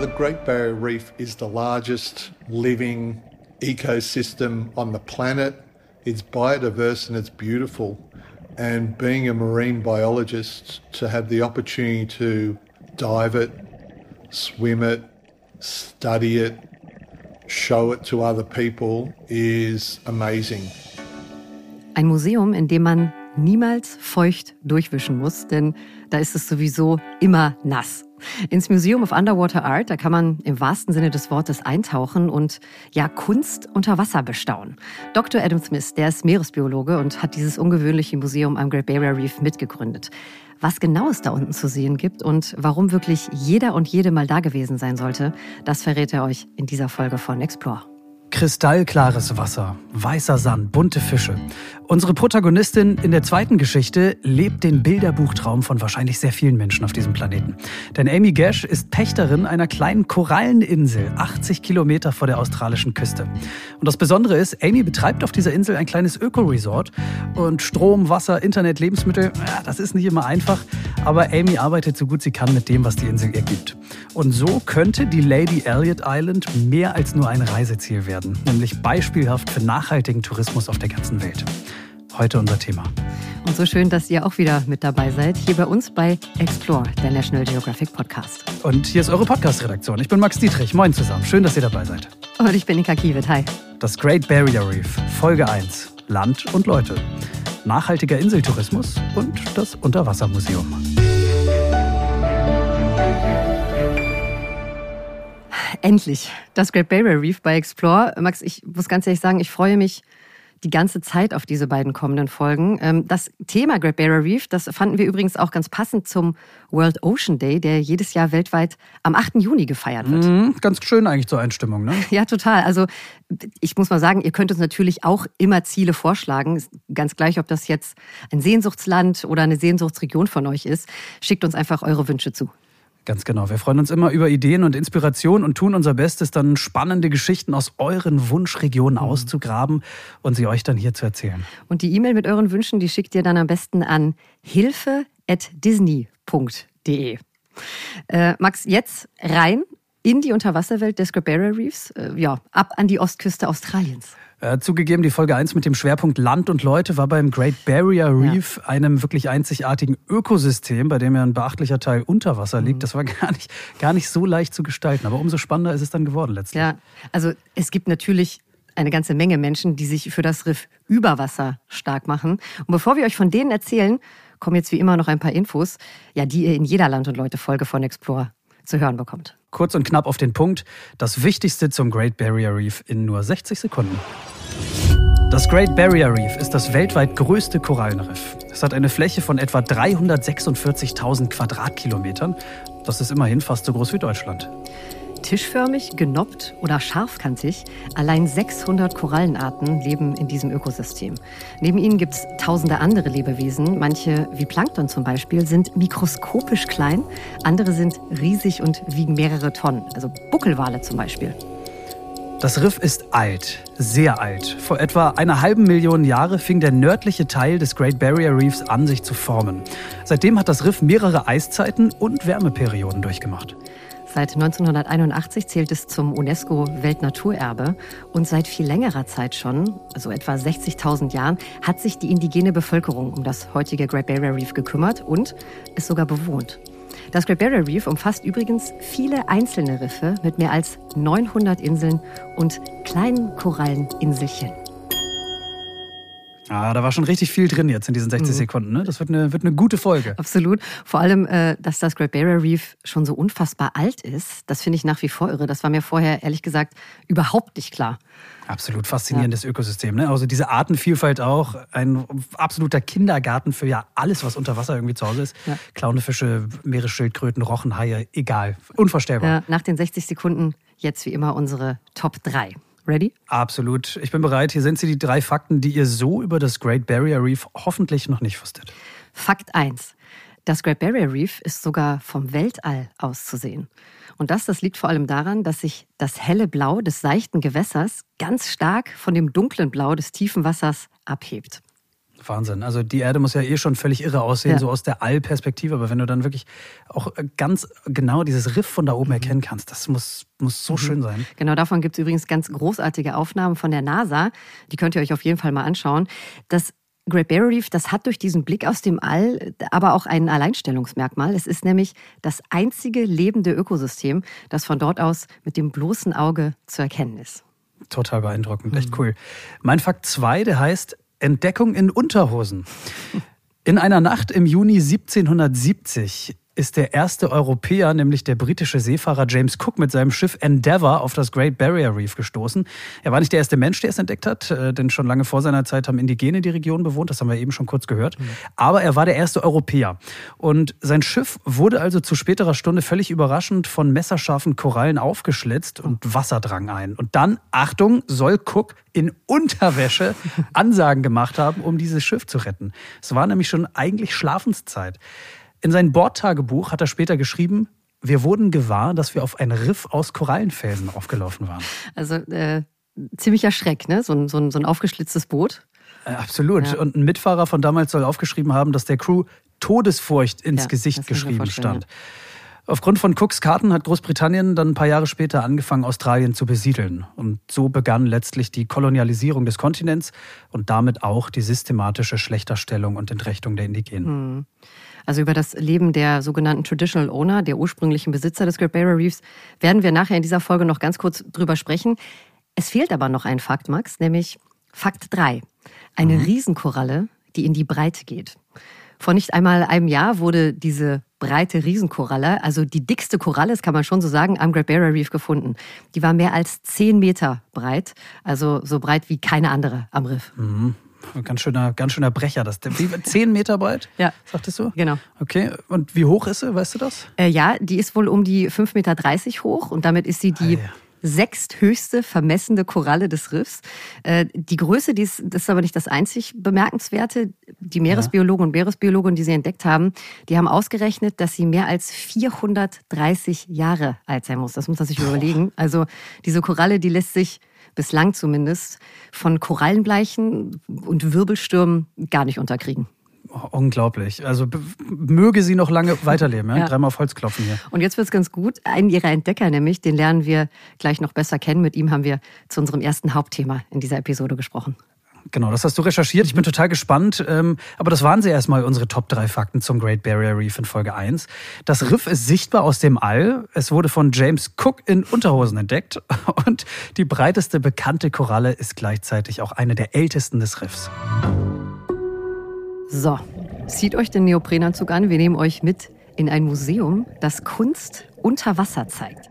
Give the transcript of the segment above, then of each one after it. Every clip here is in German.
The Great Barrier Reef is the largest living ecosystem on the planet. It's biodiverse and it's beautiful. And being a marine biologist, to have the opportunity to dive it, swim it, study it, show it to other people is amazing. Ein Museum, in dem man niemals feucht durchwischen muss, denn da ist es sowieso immer nass. Ins Museum of Underwater Art, da kann man im wahrsten Sinne des Wortes eintauchen und ja Kunst unter Wasser bestaunen. Dr. Adam Smith, der ist Meeresbiologe und hat dieses ungewöhnliche Museum am Great Barrier Reef mitgegründet. Was genau es da unten zu sehen gibt und warum wirklich jeder und jede mal da gewesen sein sollte, das verrät er euch in dieser Folge von Explore. Kristallklares Wasser, weißer Sand, bunte Fische. Unsere Protagonistin in der zweiten Geschichte lebt den Bilderbuchtraum von wahrscheinlich sehr vielen Menschen auf diesem Planeten. Denn Amy Gash ist Pächterin einer kleinen Koralleninsel, 80 Kilometer vor der australischen Küste. Und das Besondere ist, Amy betreibt auf dieser Insel ein kleines Öko-Resort. Und Strom, Wasser, Internet, Lebensmittel, das ist nicht immer einfach. Aber Amy arbeitet so gut sie kann mit dem, was die Insel ihr gibt. Und so könnte die Lady Elliot Island mehr als nur ein Reiseziel werden, nämlich beispielhaft für nachhaltigen Tourismus auf der ganzen Welt. Heute unser Thema. Und so schön, dass ihr auch wieder mit dabei seid, hier bei uns bei Explore, der National Geographic Podcast. Und hier ist eure Podcast-Redaktion. Ich bin Max Dietrich. Moin zusammen. Schön, dass ihr dabei seid. Und ich bin Nika Kiewit. Hi. Das Great Barrier Reef, Folge 1. Land und Leute. Nachhaltiger Inseltourismus und das Unterwassermuseum. Endlich. Das Great Barrier Reef bei Explore. Max, ich muss ganz ehrlich sagen, ich freue mich die ganze Zeit auf diese beiden kommenden Folgen. Ähm, das Thema Great Barrier Reef, das fanden wir übrigens auch ganz passend zum World Ocean Day, der jedes Jahr weltweit am 8. Juni gefeiert wird. Mhm, ganz schön eigentlich zur Einstimmung, ne? Ja, total. Also ich muss mal sagen, ihr könnt uns natürlich auch immer Ziele vorschlagen. Ganz gleich, ob das jetzt ein Sehnsuchtsland oder eine Sehnsuchtsregion von euch ist. Schickt uns einfach eure Wünsche zu. Ganz genau. Wir freuen uns immer über Ideen und Inspiration und tun unser Bestes, dann spannende Geschichten aus euren Wunschregionen mhm. auszugraben und sie euch dann hier zu erzählen. Und die E-Mail mit euren Wünschen, die schickt ihr dann am besten an hilfe.disney.de. Äh, Max, jetzt rein in die Unterwasserwelt des Barrier Reefs, äh, ja, ab an die Ostküste Australiens. Äh, zugegeben, die Folge 1 mit dem Schwerpunkt Land und Leute war beim Great Barrier Reef, ja. einem wirklich einzigartigen Ökosystem, bei dem ja ein beachtlicher Teil unter Wasser liegt. Mhm. Das war gar nicht, gar nicht so leicht zu gestalten, aber umso spannender ist es dann geworden letztlich. Ja, also es gibt natürlich eine ganze Menge Menschen, die sich für das Riff über Wasser stark machen. Und bevor wir euch von denen erzählen, kommen jetzt wie immer noch ein paar Infos, ja, die ihr in jeder Land und Leute Folge von Explore zu hören bekommt. Kurz und knapp auf den Punkt. Das Wichtigste zum Great Barrier Reef in nur 60 Sekunden. Das Great Barrier Reef ist das weltweit größte Korallenriff. Es hat eine Fläche von etwa 346.000 Quadratkilometern. Das ist immerhin fast so groß wie Deutschland. Tischförmig, genoppt oder scharfkantig, allein 600 Korallenarten leben in diesem Ökosystem. Neben ihnen gibt es tausende andere Lebewesen. Manche, wie Plankton zum Beispiel, sind mikroskopisch klein, andere sind riesig und wiegen mehrere Tonnen, also Buckelwale zum Beispiel. Das Riff ist alt, sehr alt. Vor etwa einer halben Million Jahre fing der nördliche Teil des Great Barrier Reefs an, sich zu formen. Seitdem hat das Riff mehrere Eiszeiten und Wärmeperioden durchgemacht. Seit 1981 zählt es zum UNESCO-Weltnaturerbe und seit viel längerer Zeit schon, also etwa 60.000 Jahren, hat sich die indigene Bevölkerung um das heutige Great Barrier Reef gekümmert und ist sogar bewohnt. Das Great Barrier Reef umfasst übrigens viele einzelne Riffe mit mehr als 900 Inseln und kleinen Koralleninselchen. Ah, da war schon richtig viel drin jetzt in diesen 60 mhm. Sekunden. Ne? Das wird eine, wird eine gute Folge. Absolut. Vor allem, äh, dass das Great Barrier Reef schon so unfassbar alt ist, das finde ich nach wie vor irre. Das war mir vorher, ehrlich gesagt, überhaupt nicht klar. Absolut faszinierendes ja. Ökosystem. Ne? Also diese Artenvielfalt auch, ein absoluter Kindergarten für ja alles, was unter Wasser irgendwie zu Hause ist. Ja. Clownefische, Meeresschildkröten, Rochenhaie, egal. Unvorstellbar. Ja, nach den 60 Sekunden jetzt wie immer unsere Top 3. Ready? Absolut. Ich bin bereit. Hier sind sie die drei Fakten, die ihr so über das Great Barrier Reef hoffentlich noch nicht wusstet. Fakt 1. Das Great Barrier Reef ist sogar vom Weltall aus zu sehen. Und das, das liegt vor allem daran, dass sich das helle Blau des seichten Gewässers ganz stark von dem dunklen Blau des tiefen Wassers abhebt. Wahnsinn. Also die Erde muss ja eh schon völlig irre aussehen, ja. so aus der Allperspektive. Aber wenn du dann wirklich auch ganz genau dieses Riff von da oben mhm. erkennen kannst, das muss, muss so mhm. schön sein. Genau, davon gibt es übrigens ganz großartige Aufnahmen von der NASA. Die könnt ihr euch auf jeden Fall mal anschauen. Das Great Barrier Reef, das hat durch diesen Blick aus dem All aber auch ein Alleinstellungsmerkmal. Es ist nämlich das einzige lebende Ökosystem, das von dort aus mit dem bloßen Auge zu erkennen ist. Total beeindruckend, echt mhm. cool. Mein Fakt 2, der heißt Entdeckung in Unterhosen. In einer Nacht im Juni 1770 ist der erste Europäer, nämlich der britische Seefahrer James Cook mit seinem Schiff Endeavour auf das Great Barrier Reef gestoßen. Er war nicht der erste Mensch, der es entdeckt hat, äh, denn schon lange vor seiner Zeit haben Indigene die Region bewohnt, das haben wir eben schon kurz gehört. Mhm. Aber er war der erste Europäer. Und sein Schiff wurde also zu späterer Stunde völlig überraschend von messerscharfen Korallen aufgeschlitzt und Wasser drang ein. Und dann, Achtung, soll Cook in Unterwäsche Ansagen gemacht haben, um dieses Schiff zu retten. Es war nämlich schon eigentlich Schlafenszeit. In sein Bordtagebuch hat er später geschrieben, wir wurden gewahr, dass wir auf ein Riff aus Korallenfelsen aufgelaufen waren. Also äh, ziemlicher Schreck, ne? So ein, so ein, so ein aufgeschlitztes Boot. Äh, absolut. Ja. Und ein Mitfahrer von damals soll aufgeschrieben haben, dass der Crew Todesfurcht ins ja, Gesicht geschrieben stand. Aufgrund von Cooks Karten hat Großbritannien dann ein paar Jahre später angefangen, Australien zu besiedeln. Und so begann letztlich die Kolonialisierung des Kontinents und damit auch die systematische Schlechterstellung und Entrechtung der Indigenen. Hm. Also über das Leben der sogenannten Traditional Owner, der ursprünglichen Besitzer des Great Barrier Reefs, werden wir nachher in dieser Folge noch ganz kurz drüber sprechen. Es fehlt aber noch ein Fakt, Max, nämlich Fakt 3. Eine mhm. Riesenkoralle, die in die Breite geht. Vor nicht einmal einem Jahr wurde diese breite Riesenkoralle, also die dickste Koralle, das kann man schon so sagen, am Great Barrier Reef gefunden. Die war mehr als 10 Meter breit, also so breit wie keine andere am Riff. Mhm. Ganz schöner, ganz schöner Brecher. Das, zehn Meter breit? Ja. Sagtest du? Genau. Okay. Und wie hoch ist sie? Weißt du das? Äh, ja, die ist wohl um die 5,30 Meter hoch und damit ist sie die. Ah, ja sechsthöchste vermessende Koralle des Riffs. Äh, die Größe, die ist, das ist aber nicht das einzig Bemerkenswerte. Die Meeresbiologen und Meeresbiologen, die sie entdeckt haben, die haben ausgerechnet, dass sie mehr als 430 Jahre alt sein muss. Das muss man sich überlegen. Also diese Koralle, die lässt sich bislang zumindest, von Korallenbleichen und Wirbelstürmen gar nicht unterkriegen. Unglaublich. Also möge sie noch lange weiterleben. Ja? ja. Dreimal auf Holz klopfen hier. Und jetzt wird es ganz gut. Einen ihrer Entdecker nämlich, den lernen wir gleich noch besser kennen. Mit ihm haben wir zu unserem ersten Hauptthema in dieser Episode gesprochen. Genau, das hast du recherchiert. Ich bin total gespannt. Ähm, aber das waren sie erstmal unsere Top 3 Fakten zum Great Barrier Reef in Folge 1. Das Riff ist sichtbar aus dem All. Es wurde von James Cook in Unterhosen entdeckt. Und die breiteste bekannte Koralle ist gleichzeitig auch eine der ältesten des Riffs. So, zieht euch den Neoprenanzug an. Wir nehmen euch mit in ein Museum, das Kunst unter Wasser zeigt.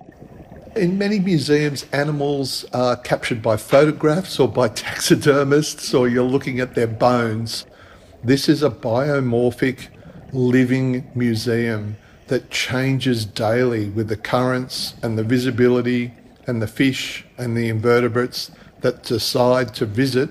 In many museums, animals are captured by photographs or by taxidermists, or you're looking at their bones. This is a biomorphic living museum that changes daily with the currents and the visibility and the fish and the invertebrates that decide to visit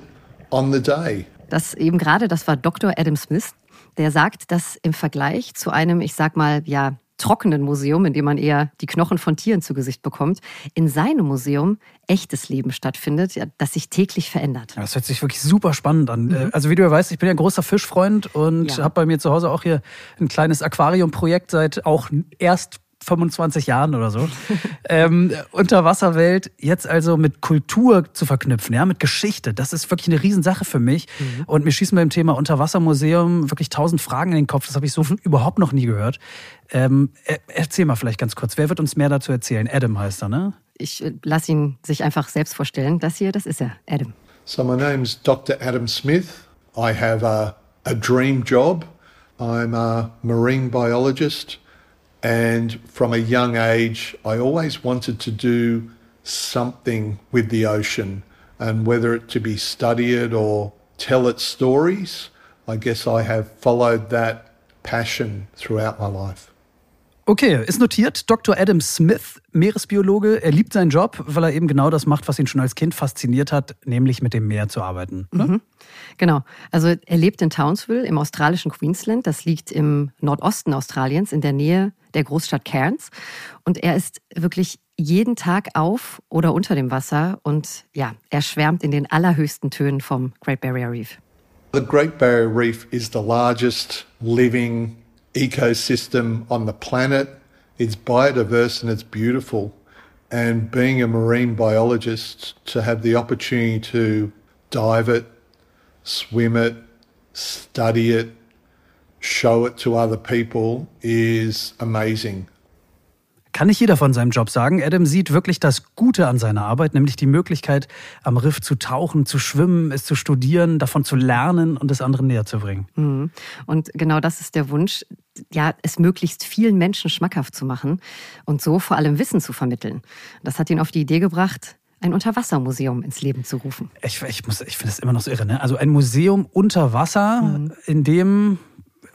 on the day. Das eben gerade, das war Dr. Adam Smith, der sagt, dass im Vergleich zu einem, ich sag mal, ja, trockenen Museum, in dem man eher die Knochen von Tieren zu Gesicht bekommt, in seinem Museum echtes Leben stattfindet, das sich täglich verändert. Ja, das hört sich wirklich super spannend an. Mhm. Also wie du ja weißt, ich bin ja ein großer Fischfreund und ja. habe bei mir zu Hause auch hier ein kleines Aquariumprojekt seit auch erst 25 Jahren oder so. ähm, Unterwasserwelt jetzt also mit Kultur zu verknüpfen, ja, mit Geschichte, das ist wirklich eine Riesensache für mich. Mhm. Und mir schießen beim Thema Unterwassermuseum wirklich tausend Fragen in den Kopf. Das habe ich so überhaupt noch nie gehört. Ähm, erzähl mal vielleicht ganz kurz, wer wird uns mehr dazu erzählen? Adam heißt er, ne? Ich äh, lasse ihn sich einfach selbst vorstellen. Das hier, das ist er, Adam. So my name's Dr. Adam Smith. I have a, a dream job. I'm a marine biologist. And from a young age, I always wanted to do something with the ocean, and whether it to be study it or tell its stories, I guess I have followed that passion throughout my life. Okay, ist notiert. Dr. Adam Smith, Meeresbiologe. Er liebt seinen Job, weil er eben genau das macht, was ihn schon als Kind fasziniert hat, nämlich mit dem Meer zu arbeiten. Ne? Mhm. Genau. Also er lebt in Townsville im australischen Queensland. Das liegt im Nordosten Australiens in der Nähe der Großstadt Cairns. Und er ist wirklich jeden Tag auf oder unter dem Wasser und ja, er schwärmt in den allerhöchsten Tönen vom Great Barrier Reef. The Great Barrier Reef is the largest living ecosystem on the planet. It's biodiverse and it's beautiful. And being a marine biologist, to have the opportunity to dive it, swim it, study it, show it to other people is amazing. Kann nicht jeder von seinem Job sagen. Adam sieht wirklich das Gute an seiner Arbeit, nämlich die Möglichkeit, am Riff zu tauchen, zu schwimmen, es zu studieren, davon zu lernen und es anderen näher zu bringen. Mhm. Und genau das ist der Wunsch, ja, es möglichst vielen Menschen schmackhaft zu machen und so vor allem Wissen zu vermitteln. Das hat ihn auf die Idee gebracht, ein Unterwassermuseum ins Leben zu rufen. Ich, ich, ich finde das immer noch so irre. Ne? Also ein Museum unter Wasser, mhm. in dem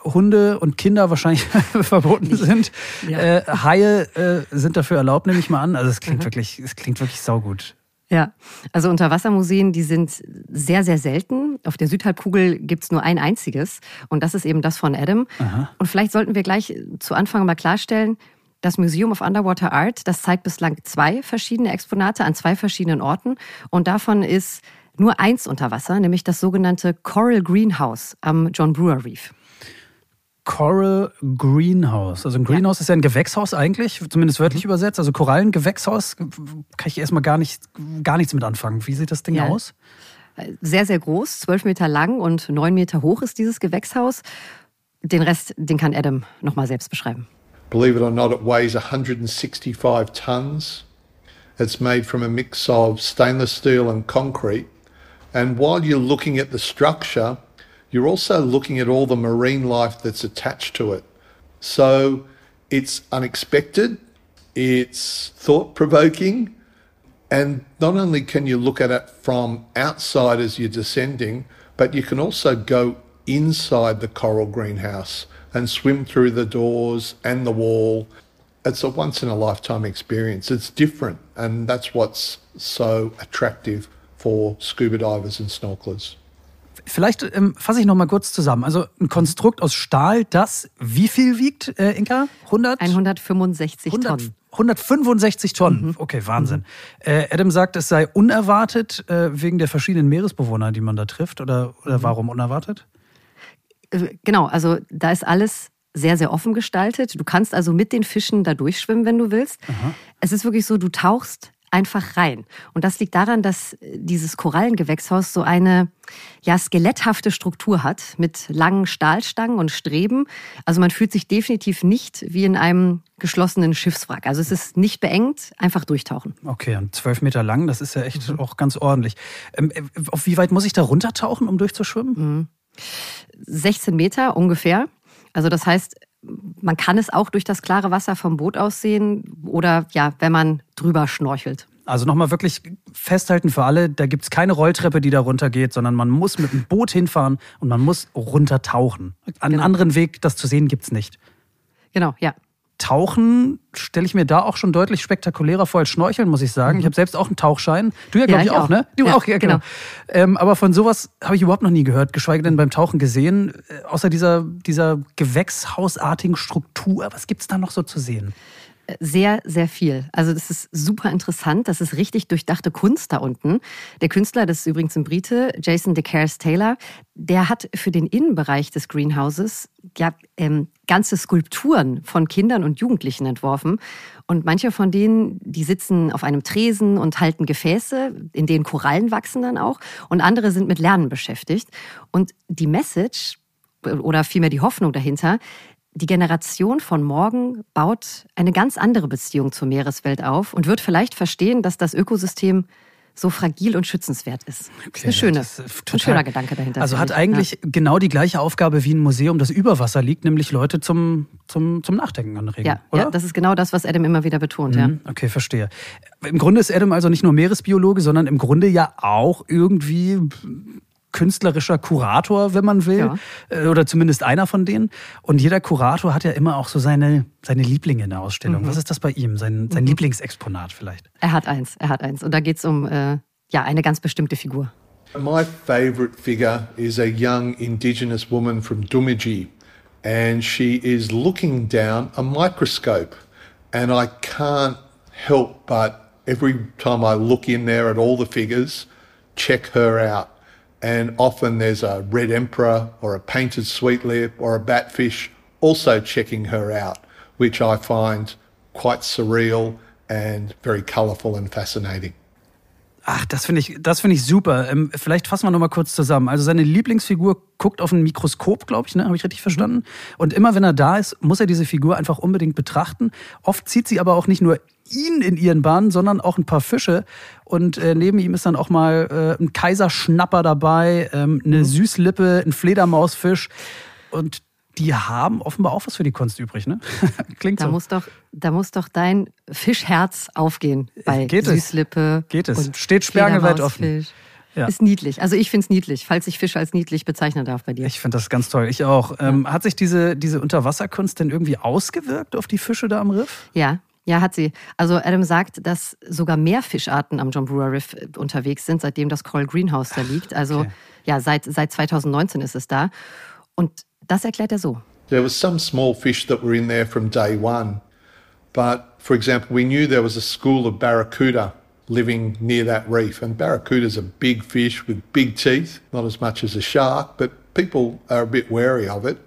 Hunde und Kinder wahrscheinlich verboten sind. Ja. Äh, Haie äh, sind dafür erlaubt, nehme ich mal an. Also es klingt mhm. wirklich, es klingt wirklich saugut. Ja, also Unterwassermuseen, die sind sehr, sehr selten. Auf der Südhalbkugel gibt es nur ein einziges und das ist eben das von Adam. Aha. Und vielleicht sollten wir gleich zu Anfang mal klarstellen, das Museum of Underwater Art, das zeigt bislang zwei verschiedene Exponate an zwei verschiedenen Orten und davon ist nur eins unter Wasser, nämlich das sogenannte Coral Greenhouse am John Brewer Reef. Coral Greenhouse. Also ein Greenhouse ja. ist ja ein Gewächshaus eigentlich, zumindest wörtlich mhm. übersetzt. Also Korallengewächshaus kann ich erstmal gar, nicht, gar nichts mit anfangen. Wie sieht das Ding ja. aus? Sehr, sehr groß, zwölf Meter lang und neun Meter hoch ist dieses Gewächshaus. Den Rest, den kann Adam nochmal selbst beschreiben. Believe it or not, it weighs 165 tons. It's made from a mix of stainless steel and concrete. And while you're looking at the structure, you're also looking at all the marine life that's attached to it. So it's unexpected, it's thought provoking, and not only can you look at it from outside as you're descending, but you can also go inside the coral greenhouse and swim through the doors and the wall. It's a once in a lifetime experience. It's different, and that's what's so attractive for scuba divers and snorkelers. Vielleicht ähm, fasse ich noch mal kurz zusammen. Also ein Konstrukt aus Stahl, das wie viel wiegt, äh, Inka? 100? 165 100, Tonnen. 165 Tonnen. Mhm. Okay, Wahnsinn. Mhm. Äh, Adam sagt, es sei unerwartet äh, wegen der verschiedenen Meeresbewohner, die man da trifft. Oder, oder mhm. warum unerwartet? Äh, genau, also da ist alles sehr, sehr offen gestaltet. Du kannst also mit den Fischen da durchschwimmen, wenn du willst. Aha. Es ist wirklich so, du tauchst einfach rein. Und das liegt daran, dass dieses Korallengewächshaus so eine ja, skeletthafte Struktur hat mit langen Stahlstangen und Streben. Also man fühlt sich definitiv nicht wie in einem geschlossenen Schiffswrack. Also es ist nicht beengt, einfach durchtauchen. Okay, und zwölf Meter lang, das ist ja echt mhm. auch ganz ordentlich. Ähm, äh, auf wie weit muss ich da runtertauchen, um durchzuschwimmen? Mhm. 16 Meter ungefähr. Also das heißt, man kann es auch durch das klare Wasser vom Boot aus sehen oder ja, wenn man drüber schnorchelt. Also nochmal wirklich festhalten für alle, da gibt es keine Rolltreppe, die da runtergeht, sondern man muss mit dem Boot hinfahren und man muss runtertauchen. Einen genau. anderen Weg, das zu sehen, gibt es nicht. Genau, ja. Tauchen stelle ich mir da auch schon deutlich spektakulärer vor als Schnorcheln, muss ich sagen. Mhm. Ich habe selbst auch einen Tauchschein. Du ja, glaube ja, ich, auch, auch, ne? Du ja, auch, ja, genau. genau. Ähm, aber von sowas habe ich überhaupt noch nie gehört, geschweige denn beim Tauchen gesehen. Äh, außer dieser, dieser gewächshausartigen Struktur. Was gibt es da noch so zu sehen? Sehr, sehr viel. Also das ist super interessant. Das ist richtig durchdachte Kunst da unten. Der Künstler, das ist übrigens ein Brite, Jason DeCares Taylor, der hat für den Innenbereich des Greenhouses ja, ähm, ganze Skulpturen von Kindern und Jugendlichen entworfen. Und manche von denen, die sitzen auf einem Tresen und halten Gefäße, in denen Korallen wachsen dann auch. Und andere sind mit Lernen beschäftigt. Und die Message oder vielmehr die Hoffnung dahinter, die Generation von morgen baut eine ganz andere Beziehung zur Meereswelt auf und wird vielleicht verstehen, dass das Ökosystem so fragil und schützenswert ist. Okay, das ist eine schöne, ist ein schöner Gedanke dahinter. Also hat eigentlich ja. genau die gleiche Aufgabe wie ein Museum, das über Wasser liegt, nämlich Leute zum, zum, zum Nachdenken anregen. Ja, oder? ja, das ist genau das, was Adam immer wieder betont. Mhm, ja. Okay, verstehe. Im Grunde ist Adam also nicht nur Meeresbiologe, sondern im Grunde ja auch irgendwie künstlerischer Kurator, wenn man will, ja. Äh, oder zumindest einer von denen. Und jeder Kurator hat ja immer auch so seine, seine Lieblinge in der Ausstellung. Mhm. Was ist das bei ihm, sein, sein mhm. Lieblingsexponat vielleicht? Er hat eins, er hat eins. Und da geht es um äh, ja, eine ganz bestimmte Figur. My favorite figure is a young indigenous woman from Dumiji. And she is looking down a microscope. And I can't help but every time I look in there at all the figures, check her out And often there's a red emperor or a painted sweet lip or a batfish also checking her out, which I find quite surreal and very colourful and fascinating. Ach, das finde ich, das finde ich super. Ähm, vielleicht fassen wir noch mal kurz zusammen. Also seine Lieblingsfigur guckt auf ein Mikroskop, glaube ich, ne? Habe ich richtig verstanden? Und immer wenn er da ist, muss er diese Figur einfach unbedingt betrachten. Oft zieht sie aber auch nicht nur ihn in ihren Bahn, sondern auch ein paar Fische. Und äh, neben ihm ist dann auch mal äh, ein Kaiserschnapper dabei, ähm, eine mhm. Süßlippe, ein Fledermausfisch. Und die haben offenbar auch was für die Kunst übrig, ne? Klingt da so. Muss doch, da muss doch dein Fischherz aufgehen bei Geht Süßlippe. Es. Geht es. Steht sperrangelweit offen. Ja. Ist niedlich. Also ich finde es niedlich, falls ich Fisch als niedlich bezeichnen darf bei dir. Ich finde das ganz toll. Ich auch. Ja. Ähm, hat sich diese, diese Unterwasserkunst denn irgendwie ausgewirkt auf die Fische da am Riff? Ja, ja, hat sie. Also Adam sagt, dass sogar mehr Fischarten am John Brewer Riff äh, unterwegs sind, seitdem das Coral Greenhouse da liegt. Also okay. ja, seit, seit 2019 ist es da. Und Das erklärt er so. There was some small fish that were in there from day one. But for example, we knew there was a school of barracuda living near that reef. And barracuda is a big fish with big teeth, not as much as a shark, but people are a bit wary of it.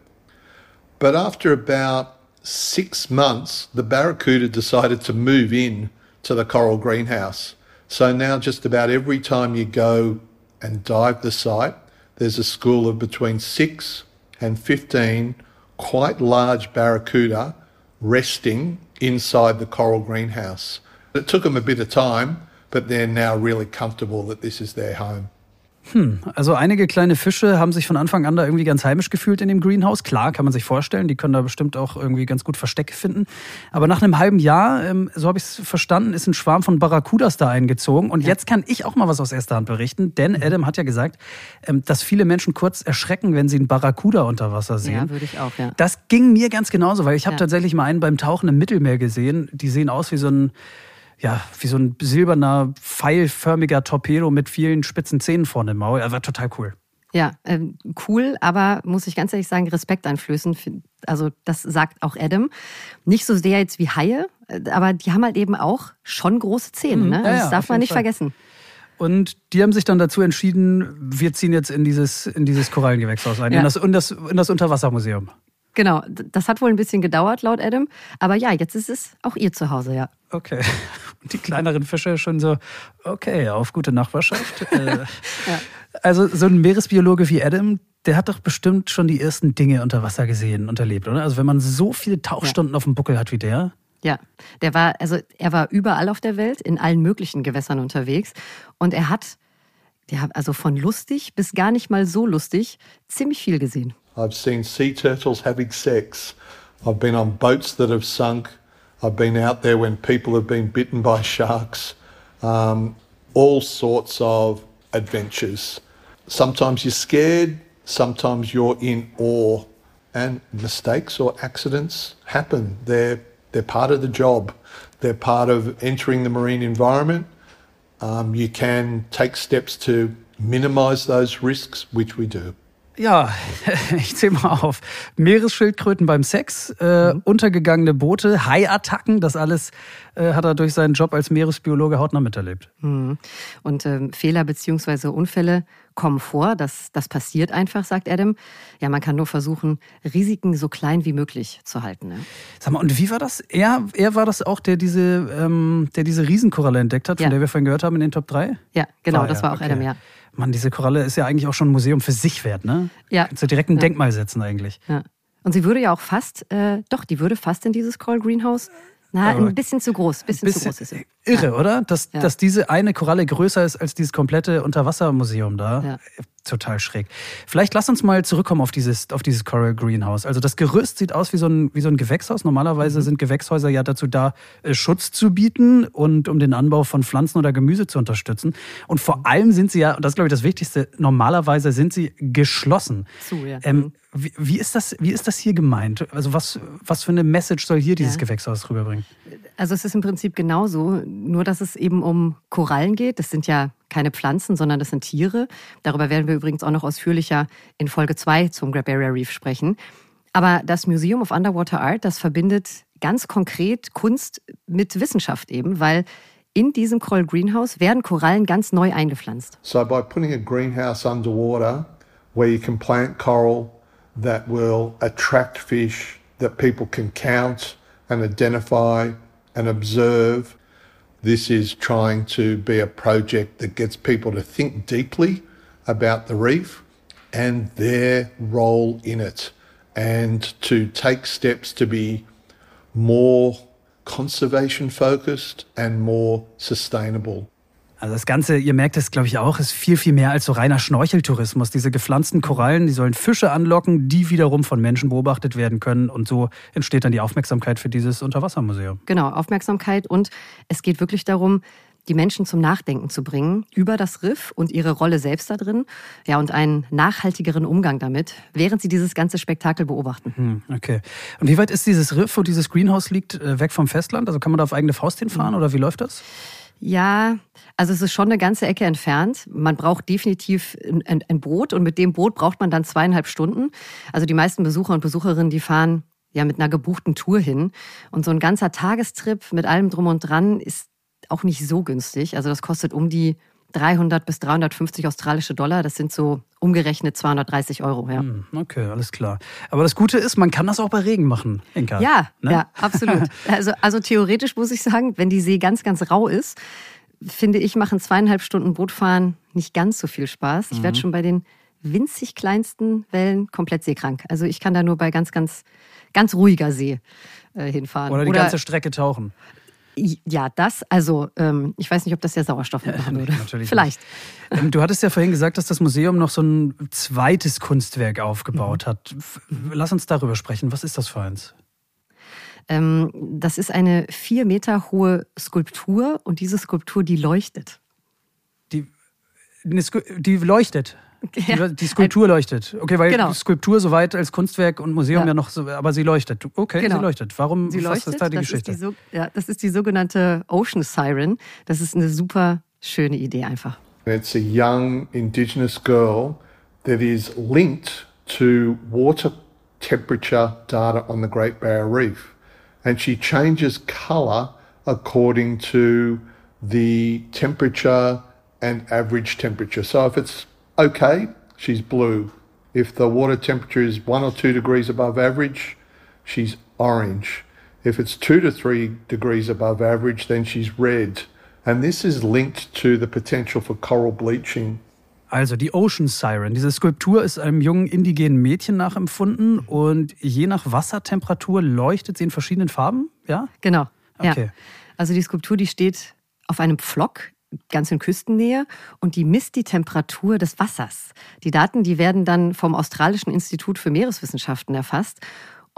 But after about six months, the barracuda decided to move in to the coral greenhouse. So now just about every time you go and dive the site, there's a school of between six and 15 quite large barracuda resting inside the coral greenhouse. It took them a bit of time, but they're now really comfortable that this is their home. Hm, also einige kleine Fische haben sich von Anfang an da irgendwie ganz heimisch gefühlt in dem Greenhouse. Klar, kann man sich vorstellen, die können da bestimmt auch irgendwie ganz gut Verstecke finden. Aber nach einem halben Jahr, ähm, so habe ich es verstanden, ist ein Schwarm von Barracudas da eingezogen. Und jetzt kann ich auch mal was aus erster Hand berichten, denn mhm. Adam hat ja gesagt, ähm, dass viele Menschen kurz erschrecken, wenn sie einen Barracuda unter Wasser sehen. Ja, würde ich auch, ja. Das ging mir ganz genauso, weil ich habe ja. tatsächlich mal einen beim Tauchen im Mittelmeer gesehen. Die sehen aus wie so ein ja, wie so ein silberner, pfeilförmiger Torpedo mit vielen spitzen Zähnen vorne im Maul. Er war total cool. Ja, äh, cool, aber muss ich ganz ehrlich sagen, Respekt einflößen. Also das sagt auch Adam. Nicht so sehr jetzt wie Haie, äh, aber die haben halt eben auch schon große Zähne. Mhm. Ne? Also ja, das darf man nicht Fall. vergessen. Und die haben sich dann dazu entschieden, wir ziehen jetzt in dieses, in dieses Korallengewächshaus ein, ja. in, das, in, das, in das Unterwassermuseum. Genau, das hat wohl ein bisschen gedauert, laut Adam. Aber ja, jetzt ist es auch ihr Zuhause, ja. Okay. Und die kleineren Fische schon so, okay, auf gute Nachbarschaft. Äh, ja. Also so ein Meeresbiologe wie Adam, der hat doch bestimmt schon die ersten Dinge unter Wasser gesehen und erlebt, oder? Also wenn man so viele Tauchstunden ja. auf dem Buckel hat wie der. Ja, der war, also er war überall auf der Welt, in allen möglichen Gewässern unterwegs. Und er hat, ja, also von lustig bis gar nicht mal so lustig, ziemlich viel gesehen. I've seen sea turtles having sex. I've been on boats that have sunk. I've been out there when people have been bitten by sharks. Um, all sorts of adventures. Sometimes you're scared, sometimes you're in awe, and mistakes or accidents happen. They're, they're part of the job, they're part of entering the marine environment. Um, you can take steps to minimize those risks, which we do. Ja, ich zähle mal auf. Meeresschildkröten beim Sex, äh, mhm. untergegangene Boote, Haiattacken, das alles äh, hat er durch seinen Job als Meeresbiologe hautnah miterlebt. Mhm. Und äh, Fehler bzw. Unfälle kommen vor, das, das passiert einfach, sagt Adam. Ja, man kann nur versuchen, Risiken so klein wie möglich zu halten. Ne? Sag mal, und wie war das? Er, er war das auch, der diese, ähm, der diese Riesenkoralle entdeckt hat, von ja. der wir vorhin gehört haben in den Top 3? Ja, genau, war das war auch okay. Adam, ja. Mann, diese Koralle ist ja eigentlich auch schon ein Museum für sich wert, ne? Ja. Kannst du direkt ein ja. Denkmal setzen eigentlich. Ja. Und sie würde ja auch fast, äh, doch, die würde fast in dieses Coral Greenhouse na, ein bisschen zu groß. Bisschen, bisschen zu groß ist sie. Irre, ja. oder? Dass, dass diese eine Koralle größer ist als dieses komplette Unterwassermuseum da. Ja. Total schräg. Vielleicht lass uns mal zurückkommen auf dieses, auf dieses Coral Greenhouse. Also das Gerüst sieht aus wie so ein, wie so ein Gewächshaus. Normalerweise mhm. sind Gewächshäuser ja dazu da, äh, Schutz zu bieten und um den Anbau von Pflanzen oder Gemüse zu unterstützen. Und vor allem sind sie ja, und das ist glaube ich das Wichtigste, normalerweise sind sie geschlossen. Zu, ja. Ähm, mhm. Wie, wie, ist das, wie ist das hier gemeint? Also was, was für eine Message soll hier dieses ja. Gewächshaus rüberbringen? Also es ist im Prinzip genauso, nur dass es eben um Korallen geht. Das sind ja keine Pflanzen, sondern das sind Tiere. Darüber werden wir übrigens auch noch ausführlicher in Folge 2 zum Great Barrier Reef sprechen. Aber das Museum of Underwater Art, das verbindet ganz konkret Kunst mit Wissenschaft eben, weil in diesem Coral Greenhouse werden Korallen ganz neu eingepflanzt. So by putting a greenhouse underwater where you can plant coral that will attract fish that people can count and identify and observe, this is trying to be a project that gets people to think deeply about the reef and their role in it and to take steps to be more conservation focused and more sustainable. Also das Ganze, ihr merkt es, glaube ich, auch, ist viel, viel mehr als so reiner Schnorcheltourismus. Diese gepflanzten Korallen, die sollen Fische anlocken, die wiederum von Menschen beobachtet werden können. Und so entsteht dann die Aufmerksamkeit für dieses Unterwassermuseum. Genau, Aufmerksamkeit. Und es geht wirklich darum, die Menschen zum Nachdenken zu bringen über das Riff und ihre Rolle selbst da drin. Ja, und einen nachhaltigeren Umgang damit, während sie dieses ganze Spektakel beobachten. Hm, okay. Und wie weit ist dieses Riff, wo dieses Greenhouse liegt, äh, weg vom Festland? Also kann man da auf eigene Faust hinfahren oder wie läuft das? Ja, also es ist schon eine ganze Ecke entfernt. Man braucht definitiv ein, ein, Boot und mit dem Boot braucht man dann zweieinhalb Stunden. Also die meisten Besucher und Besucherinnen, die fahren ja mit einer gebuchten Tour hin. Und so ein ganzer Tagestrip mit allem drum und dran ist auch nicht so günstig. Also das kostet um die 300 bis 350 australische Dollar. Das sind so umgerechnet 230 Euro. Ja. Hm, okay, alles klar. Aber das Gute ist, man kann das auch bei Regen machen, Inka. Ja, ne? ja, absolut. Also, also theoretisch muss ich sagen, wenn die See ganz, ganz rau ist, finde ich, machen zweieinhalb Stunden Bootfahren nicht ganz so viel Spaß. Ich mhm. werde schon bei den winzig kleinsten Wellen komplett seekrank. Also ich kann da nur bei ganz, ganz, ganz ruhiger See äh, hinfahren. Oder die Oder, ganze Strecke tauchen. Ja, das, also ähm, ich weiß nicht, ob das der Sauerstoff machen würde. Natürlich Vielleicht. Ähm, du hattest ja vorhin gesagt, dass das Museum noch so ein zweites Kunstwerk aufgebaut mhm. hat. Lass uns darüber sprechen. Was ist das für eins? Ähm, das ist eine vier Meter hohe Skulptur und diese Skulptur, die leuchtet. Die, die leuchtet? Ja. Die Skulptur leuchtet. Okay, weil genau. Skulptur soweit als Kunstwerk und Museum ja, ja noch so, aber sie leuchtet. Okay, genau. sie leuchtet. Warum sie leuchtet, ist da die das Geschichte? Ist die, ja, das ist die sogenannte Ocean Siren. Das ist eine super schöne Idee einfach. It's a young indigenous girl that is linked to water temperature data on the Great Barrier Reef. And she changes color according to the temperature and average temperature. So if it's okay, she's blue. If the water temperature is one or two degrees above average, she's orange. If it's two to three degrees above average, then she's red. And this is linked to the potential for coral bleaching. Also die Ocean Siren. Diese Skulptur ist einem jungen indigenen Mädchen nachempfunden und je nach Wassertemperatur leuchtet sie in verschiedenen Farben, ja? Genau. Okay. Ja. Also die Skulptur, die steht auf einem Pflock ganz in Küstennähe und die misst die Temperatur des Wassers. Die Daten, die werden dann vom Australischen Institut für Meereswissenschaften erfasst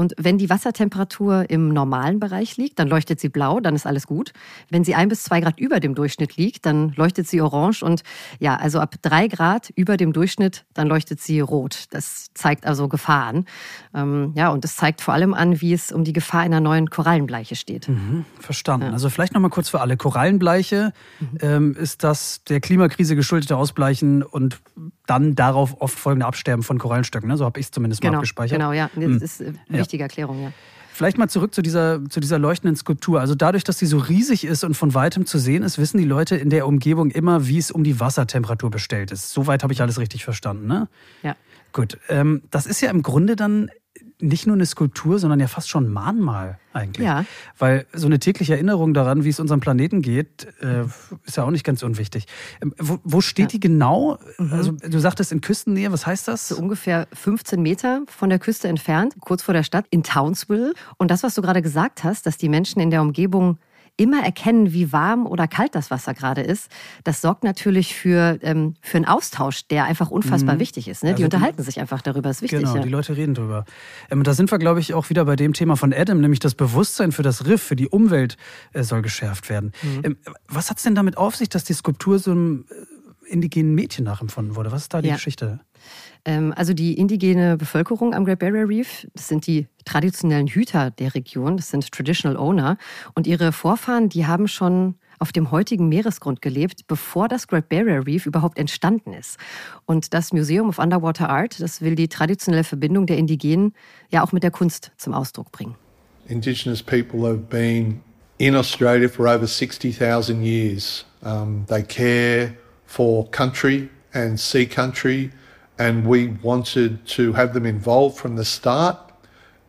und wenn die Wassertemperatur im normalen Bereich liegt, dann leuchtet sie blau, dann ist alles gut. Wenn sie ein bis zwei Grad über dem Durchschnitt liegt, dann leuchtet sie orange und ja, also ab drei Grad über dem Durchschnitt, dann leuchtet sie rot. Das zeigt also Gefahr an. Ähm, ja, und es zeigt vor allem an, wie es um die Gefahr einer neuen Korallenbleiche steht. Mhm, verstanden. Ja. Also vielleicht nochmal kurz für alle. Korallenbleiche mhm. ähm, ist das der Klimakrise geschuldete Ausbleichen und dann darauf oft folgende Absterben von Korallenstöcken. Ne? So habe ich es zumindest genau, mal abgespeichert. Genau, ja. Das hm. ist eine äh, wichtige ja. Erklärung, ja. Vielleicht mal zurück zu dieser, zu dieser leuchtenden Skulptur. Also dadurch, dass sie so riesig ist und von weitem zu sehen ist, wissen die Leute in der Umgebung immer, wie es um die Wassertemperatur bestellt ist. Soweit habe ich alles richtig verstanden, ne? Ja. Gut. Ähm, das ist ja im Grunde dann nicht nur eine Skulptur, sondern ja fast schon ein Mahnmal eigentlich. Ja. Weil so eine tägliche Erinnerung daran, wie es unserem Planeten geht, äh, ist ja auch nicht ganz unwichtig. Ähm, wo, wo, steht ja. die genau? Mhm. Also du sagtest in Küstennähe, was heißt das? So ungefähr 15 Meter von der Küste entfernt, kurz vor der Stadt in Townsville. Und das, was du gerade gesagt hast, dass die Menschen in der Umgebung immer erkennen, wie warm oder kalt das Wasser gerade ist, das sorgt natürlich für, ähm, für einen Austausch, der einfach unfassbar mhm. wichtig ist. Ne? Die also unterhalten sich einfach darüber, ist wichtig. Genau, ja. die Leute reden darüber. Ähm, da sind wir, glaube ich, auch wieder bei dem Thema von Adam, nämlich das Bewusstsein für das Riff, für die Umwelt äh, soll geschärft werden. Mhm. Ähm, was hat es denn damit auf sich, dass die Skulptur so einem äh, indigenen Mädchen nachempfunden wurde? Was ist da die ja. Geschichte? Ähm, also die indigene Bevölkerung am Great Barrier Reef, das sind die traditionellen Hüter der Region, das sind Traditional Owner. Und ihre Vorfahren, die haben schon auf dem heutigen Meeresgrund gelebt, bevor das Great Barrier Reef überhaupt entstanden ist. Und das Museum of Underwater Art, das will die traditionelle Verbindung der Indigenen ja auch mit der Kunst zum Ausdruck bringen. Indigenous people have been in Australia for over 60,000 years. Um, they care for country and sea country, and we wanted to have them involved from the start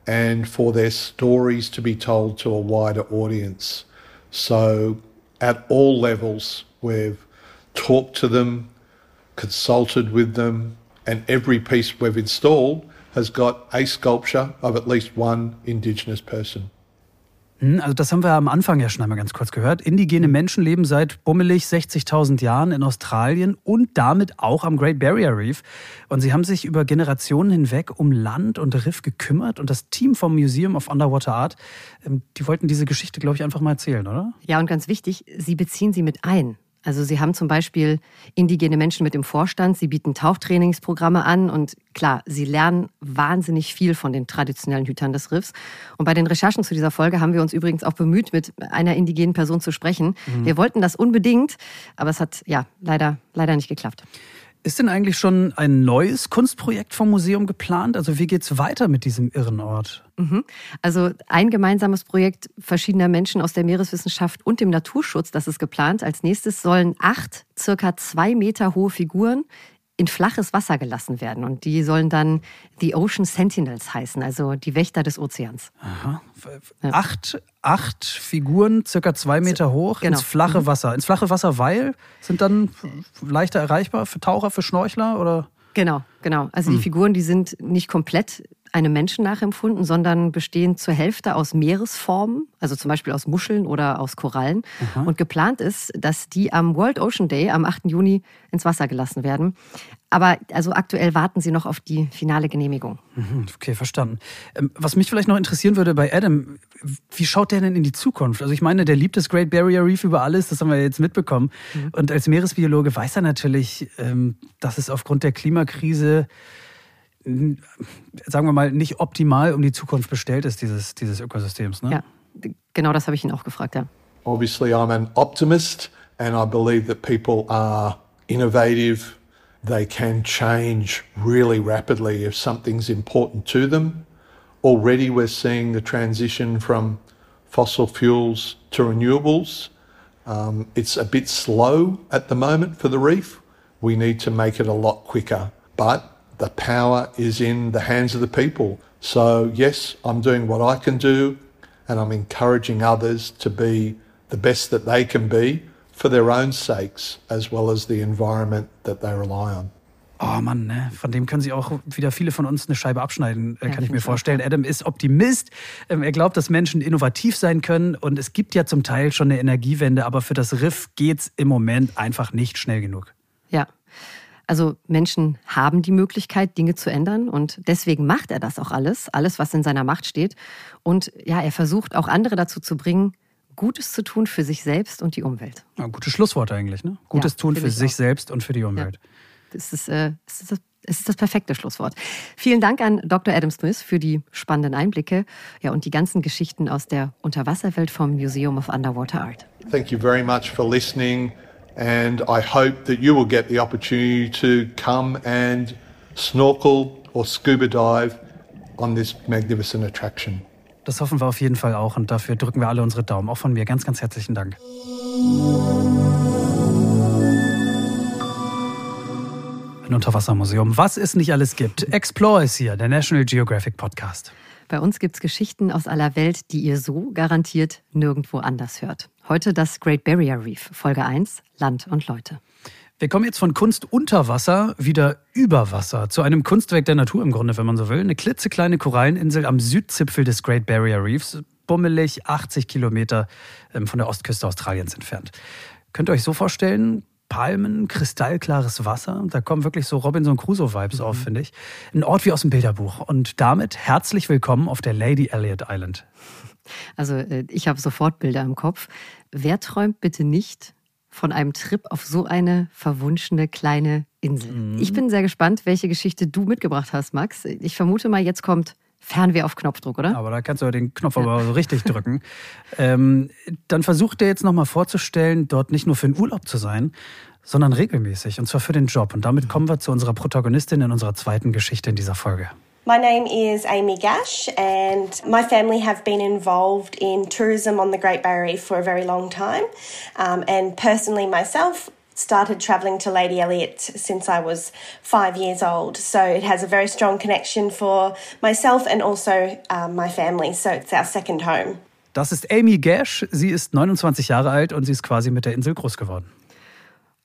and for their stories to be told to a wider audience. So, at all levels, we've talked to them, consulted with them, and every piece we've installed has got a sculpture of at least one Indigenous person. Hm, also das haben wir am Anfang ja schon einmal ganz kurz gehört. Indigene Menschen leben seit bummelig 60.000 Jahren in Australien und damit auch am Great Barrier Reef. Und sie haben sich über Generationen hinweg um Land und Riff gekümmert. Und das Team vom Museum of Underwater Art, ähm, die wollten diese Geschichte, glaube ich, einfach mal erzählen, oder? Ja, und ganz wichtig, sie beziehen sie mit ein. Also Sie haben zum Beispiel indigene Menschen mit im Vorstand, Sie bieten Tauchtrainingsprogramme an und klar, Sie lernen wahnsinnig viel von den traditionellen Hütern des Riffs. Und bei den Recherchen zu dieser Folge haben wir uns übrigens auch bemüht, mit einer indigenen Person zu sprechen. Mhm. Wir wollten das unbedingt, aber es hat ja leider, leider nicht geklappt. Ist denn eigentlich schon ein neues Kunstprojekt vom Museum geplant? Also wie geht es weiter mit diesem irren Ort? Mhm. Also ein gemeinsames Projekt verschiedener Menschen aus der Meereswissenschaft und dem Naturschutz, das ist geplant. Als nächstes sollen acht circa zwei Meter hohe Figuren in flaches Wasser gelassen werden. Und die sollen dann The Ocean Sentinels heißen, also die Wächter des Ozeans. Aha. Acht, acht Figuren, circa zwei Meter hoch, genau. ins flache mhm. Wasser. Ins flache Wasser, weil sind dann leichter erreichbar für Taucher, für Schnorchler oder? Genau, genau. Also die hm. Figuren, die sind nicht komplett einem Menschen nachempfunden, sondern bestehen zur Hälfte aus Meeresformen, also zum Beispiel aus Muscheln oder aus Korallen. Aha. Und geplant ist, dass die am World Ocean Day am 8. Juni ins Wasser gelassen werden. Aber also aktuell warten sie noch auf die finale Genehmigung. Mhm, okay, verstanden. Ähm, was mich vielleicht noch interessieren würde bei Adam, wie schaut der denn in die Zukunft? Also ich meine, der liebt das Great Barrier Reef über alles, das haben wir jetzt mitbekommen. Mhm. Und als Meeresbiologe weiß er natürlich, ähm, dass es aufgrund der Klimakrise sagen wir mal, nicht optimal um die Zukunft bestellt ist, dieses, dieses Ökosystems. Ne? Ja, genau das habe ich ihn auch gefragt, ja. Obviously I'm an optimist and I believe that people are innovative. They can change really rapidly if something's important to them. Already we're seeing the transition from fossil fuels to renewables. Um, it's a bit slow at the moment for the reef. We need to make it a lot quicker. But the power is in the hands of the people. So, yes, I'm doing what I can do, and I'm encouraging others to be the best that they can be for their own sakes, as well as the environment that they rely on. Oh Mann, ne? von dem können sich auch wieder viele von uns eine Scheibe abschneiden, äh, ja, kann ich mir vorstellen. Adam ist Optimist. Ähm, er glaubt, dass Menschen innovativ sein können. Und es gibt ja zum Teil schon eine Energiewende, aber für das Riff geht's im Moment einfach nicht schnell genug. Ja, also Menschen haben die Möglichkeit, Dinge zu ändern und deswegen macht er das auch alles, alles, was in seiner Macht steht. Und ja, er versucht auch andere dazu zu bringen, Gutes zu tun für sich selbst und die Umwelt. Ja, gutes Schlusswort eigentlich, ne? Gutes ja, tun für sich auch. selbst und für die Umwelt. Ja. Das ist, äh, das ist das es ist das perfekte Schlusswort. Vielen Dank an Dr. Adam Smith für die spannenden Einblicke ja, und die ganzen Geschichten aus der Unterwasserwelt vom Museum of Underwater Art. Thank you very much for listening. And I hope that you will get the opportunity to come and snorkel or scuba dive on this magnificent attraction. Das hoffen wir auf jeden Fall auch und dafür drücken wir alle unsere Daumen. Auch von mir ganz, ganz herzlichen Dank. Ein Unterwassermuseum. Was es nicht alles gibt. Explore ist hier, der National Geographic Podcast. Bei uns gibt es Geschichten aus aller Welt, die ihr so garantiert nirgendwo anders hört. Heute das Great Barrier Reef, Folge 1, Land und Leute. Wir kommen jetzt von Kunst unter Wasser wieder über Wasser zu einem Kunstwerk der Natur im Grunde, wenn man so will. Eine klitzekleine Koralleninsel am Südzipfel des Great Barrier Reefs, bummelig 80 Kilometer ähm, von der Ostküste Australiens entfernt. Könnt ihr euch so vorstellen, Palmen, kristallklares Wasser. Da kommen wirklich so Robinson Crusoe-Vibes mhm. auf, finde ich. Ein Ort wie aus dem Bilderbuch. Und damit herzlich willkommen auf der Lady Elliot Island. Also äh, ich habe sofort Bilder im Kopf. Wer träumt bitte nicht von einem Trip auf so eine verwunschene kleine Insel? Mhm. Ich bin sehr gespannt, welche Geschichte du mitgebracht hast, Max. Ich vermute mal, jetzt kommt Fernweh auf Knopfdruck, oder? Aber da kannst du ja den Knopf ja. aber so richtig drücken. ähm, dann versuch dir jetzt nochmal vorzustellen, dort nicht nur für den Urlaub zu sein, sondern regelmäßig, und zwar für den Job. Und damit kommen wir zu unserer Protagonistin in unserer zweiten Geschichte in dieser Folge. My name is Amy Gash, and my family have been involved in tourism on the Great Barrier Reef for a very long time. Um, and personally, myself, started travelling to Lady Elliot since I was five years old. So it has a very strong connection for myself and also um, my family. So it's our second home. Das ist Amy Gash. Sie ist 29 Jahre alt und sie ist quasi mit der Insel groß geworden.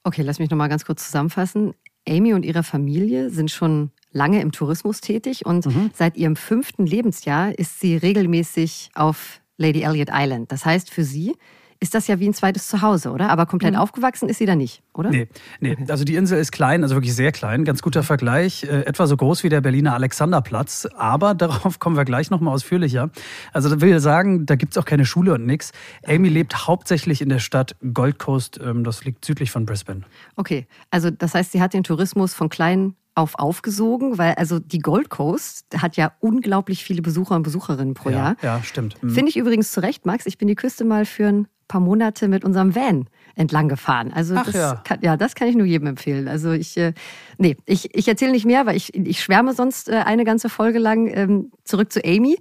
Okay, lass mich noch mal ganz kurz zusammenfassen. Amy und ihre Familie sind schon lange im Tourismus tätig und mhm. seit ihrem fünften Lebensjahr ist sie regelmäßig auf Lady Elliot Island. Das heißt für sie, ist das ja wie ein zweites Zuhause, oder? Aber komplett mhm. aufgewachsen ist sie da nicht, oder? Nee, nee. Okay. Also die Insel ist klein, also wirklich sehr klein. Ganz guter Vergleich. Äh, etwa so groß wie der Berliner Alexanderplatz. Aber darauf kommen wir gleich nochmal ausführlicher. Also da will ich sagen, da gibt es auch keine Schule und nichts. Amy lebt hauptsächlich in der Stadt Gold Coast. Ähm, das liegt südlich von Brisbane. Okay, also das heißt, sie hat den Tourismus von klein auf aufgesogen, weil also die Gold Coast hat ja unglaublich viele Besucher und Besucherinnen pro ja, Jahr. Ja, stimmt. Mhm. Finde ich übrigens zu Recht, Max. Ich bin die Küste mal für ein paar Monate mit unserem Van entlang gefahren. Also Ach das ja. Kann, ja, das kann ich nur jedem empfehlen. Also ich, äh, nee, ich, ich erzähle nicht mehr, weil ich, ich schwärme sonst äh, eine ganze Folge lang. Ähm, zurück zu Amy.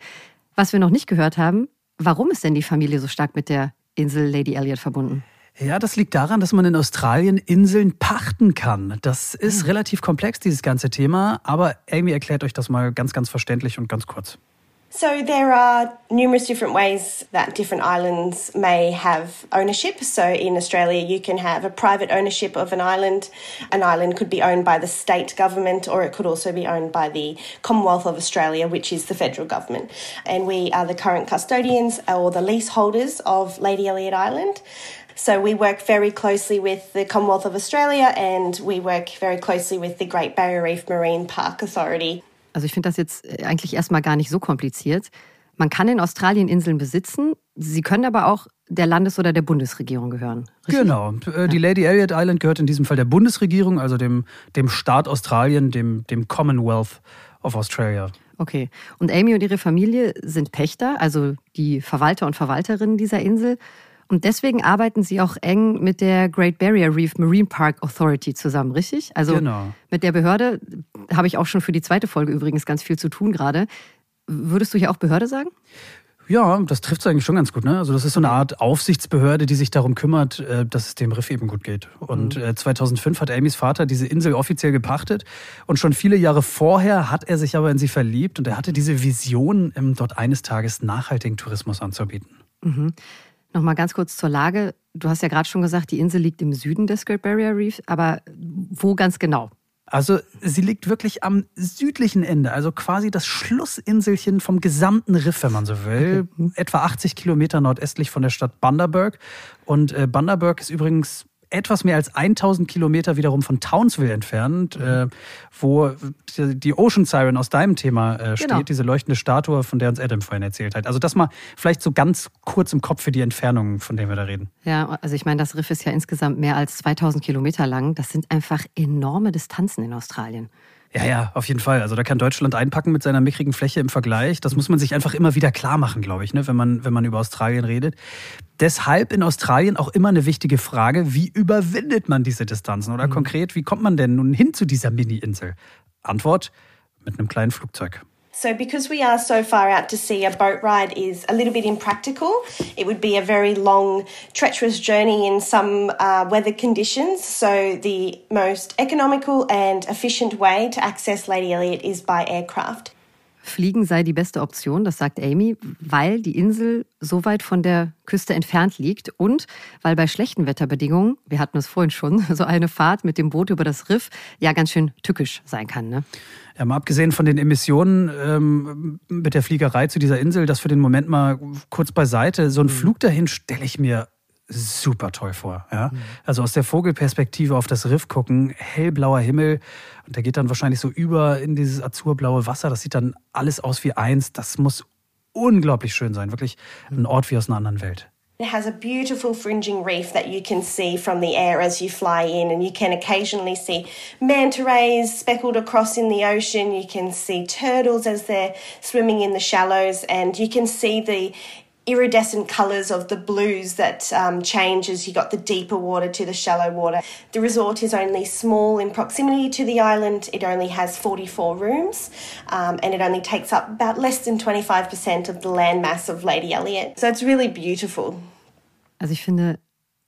Was wir noch nicht gehört haben, warum ist denn die Familie so stark mit der Insel Lady Elliot verbunden? Ja, das liegt daran, dass man in Australien Inseln pachten kann. Das ist hm. relativ komplex, dieses ganze Thema. Aber Amy erklärt euch das mal ganz, ganz verständlich und ganz kurz. So there are numerous different ways that different islands may have ownership. So in Australia, you can have a private ownership of an island. An island could be owned by the state government, or it could also be owned by the Commonwealth of Australia, which is the federal government. And we are the current custodians or the leaseholders of Lady Elliot Island. So we work very closely with the Commonwealth of Australia and we work very closely with the Great Barrier Reef Marine Park Authority. Also ich finde das jetzt äh, eigentlich erstmal gar nicht so kompliziert. Man kann in Australien Inseln besitzen, sie können aber auch der Landes- oder der Bundesregierung gehören. Richtig? Genau. Äh, die Lady Elliot Island gehört in diesem Fall der Bundesregierung, also dem, dem Staat Australien, dem, dem Commonwealth of Australia. Okay. Und Amy und ihre Familie sind Pächter, also die Verwalter und Verwalterinnen dieser Insel. Und deswegen arbeiten Sie auch eng mit der Great Barrier Reef Marine Park Authority zusammen, richtig? Also genau. mit der Behörde habe ich auch schon für die zweite Folge übrigens ganz viel zu tun gerade. Würdest du hier auch Behörde sagen? Ja, das trifft es eigentlich schon ganz gut. Ne? Also das ist so eine Art Aufsichtsbehörde, die sich darum kümmert, äh, dass es dem Riff eben gut geht. Und 2005 mhm. äh, hat Amys Vater diese Insel offiziell gepachtet. Und schon viele Jahre vorher hat er sich aber in sie verliebt und er hatte diese Vision, dort eines Tages nachhaltigen Tourismus anzubieten. Mhm. Nochmal ganz kurz zur Lage. Du hast ja gerade schon gesagt, die Insel liegt im Süden des Great Barrier Reef, aber wo ganz genau? Also sie liegt wirklich am südlichen Ende, also quasi das Schlussinselchen vom gesamten Riff, wenn man so will. Okay. Etwa 80 Kilometer nordöstlich von der Stadt Bundaberg. Und äh, Bundaberg ist übrigens etwas mehr als 1000 Kilometer wiederum von Townsville entfernt, mhm. äh, wo die Ocean Siren aus deinem Thema äh, steht, genau. diese leuchtende Statue, von der uns Adam vorhin erzählt hat. Also das mal vielleicht so ganz kurz im Kopf für die Entfernung, von der wir da reden. Ja, also ich meine, das Riff ist ja insgesamt mehr als 2000 Kilometer lang. Das sind einfach enorme Distanzen in Australien. Ja, ja, auf jeden Fall. Also da kann Deutschland einpacken mit seiner mickrigen Fläche im Vergleich. Das muss man sich einfach immer wieder klar machen, glaube ich, ne, wenn, man, wenn man über Australien redet. Deshalb in Australien auch immer eine wichtige Frage, wie überwindet man diese Distanzen? Oder mhm. konkret, wie kommt man denn nun hin zu dieser Mini-Insel? Antwort, mit einem kleinen Flugzeug. So, because we are so far out to sea, a boat ride is a little bit impractical. It would be a very long, treacherous journey in some uh, weather conditions. So, the most economical and efficient way to access Lady Elliot is by aircraft. Fliegen sei die beste Option, das sagt Amy, weil die Insel so weit von der Küste entfernt liegt und weil bei schlechten Wetterbedingungen, wir hatten es vorhin schon, so eine Fahrt mit dem Boot über das Riff ja ganz schön tückisch sein kann. Ne? Ja, mal abgesehen von den Emissionen ähm, mit der Fliegerei zu dieser Insel, das für den Moment mal kurz beiseite. So ein mhm. Flug dahin stelle ich mir super toll vor. Ja? Mhm. Also aus der Vogelperspektive auf das Riff gucken, hellblauer Himmel und der geht dann wahrscheinlich so über in dieses azurblaue Wasser. Das sieht dann alles aus wie eins. Das muss unglaublich schön sein. Wirklich ein Ort wie aus einer anderen Welt. It has a beautiful fringing reef that you can see from the air as you fly in, and you can occasionally see manta rays speckled across in the ocean. You can see turtles as they're swimming in the shallows, and you can see the iridescent colours of the blues that um, change as you got the deeper water to the shallow water. The resort is only small in proximity to the island. It only has 44 rooms um, and it only takes up about less than 25% of the landmass of Lady Elliot. So it's really beautiful. Also ich finde,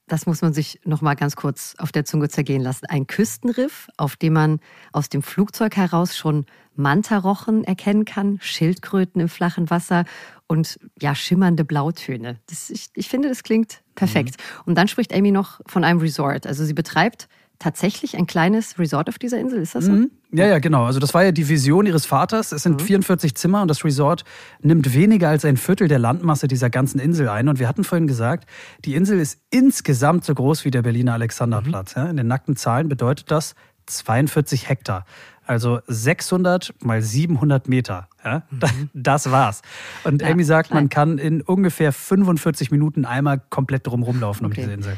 das muss man sich noch mal ganz kurz auf der Zunge zergehen lassen. Ein Küstenriff, auf dem man aus dem Flugzeug heraus schon Mantarochen erkennen kann, Schildkröten im flachen Wasser und ja, schimmernde Blautöne. Das, ich, ich finde, das klingt perfekt. Mhm. Und dann spricht Amy noch von einem Resort. Also sie betreibt tatsächlich ein kleines Resort auf dieser Insel, ist das so? Mhm. Ja, ja, genau. Also das war ja die Vision ihres Vaters. Es sind mhm. 44 Zimmer und das Resort nimmt weniger als ein Viertel der Landmasse dieser ganzen Insel ein. Und wir hatten vorhin gesagt, die Insel ist insgesamt so groß wie der Berliner Alexanderplatz. Mhm. Ja, in den nackten Zahlen bedeutet das 42 Hektar. Also 600 mal 700 Meter. Ja? Mhm. Das war's. Und ja, Amy sagt, man kann in ungefähr 45 Minuten einmal komplett drum rumlaufen okay. um diese Insel.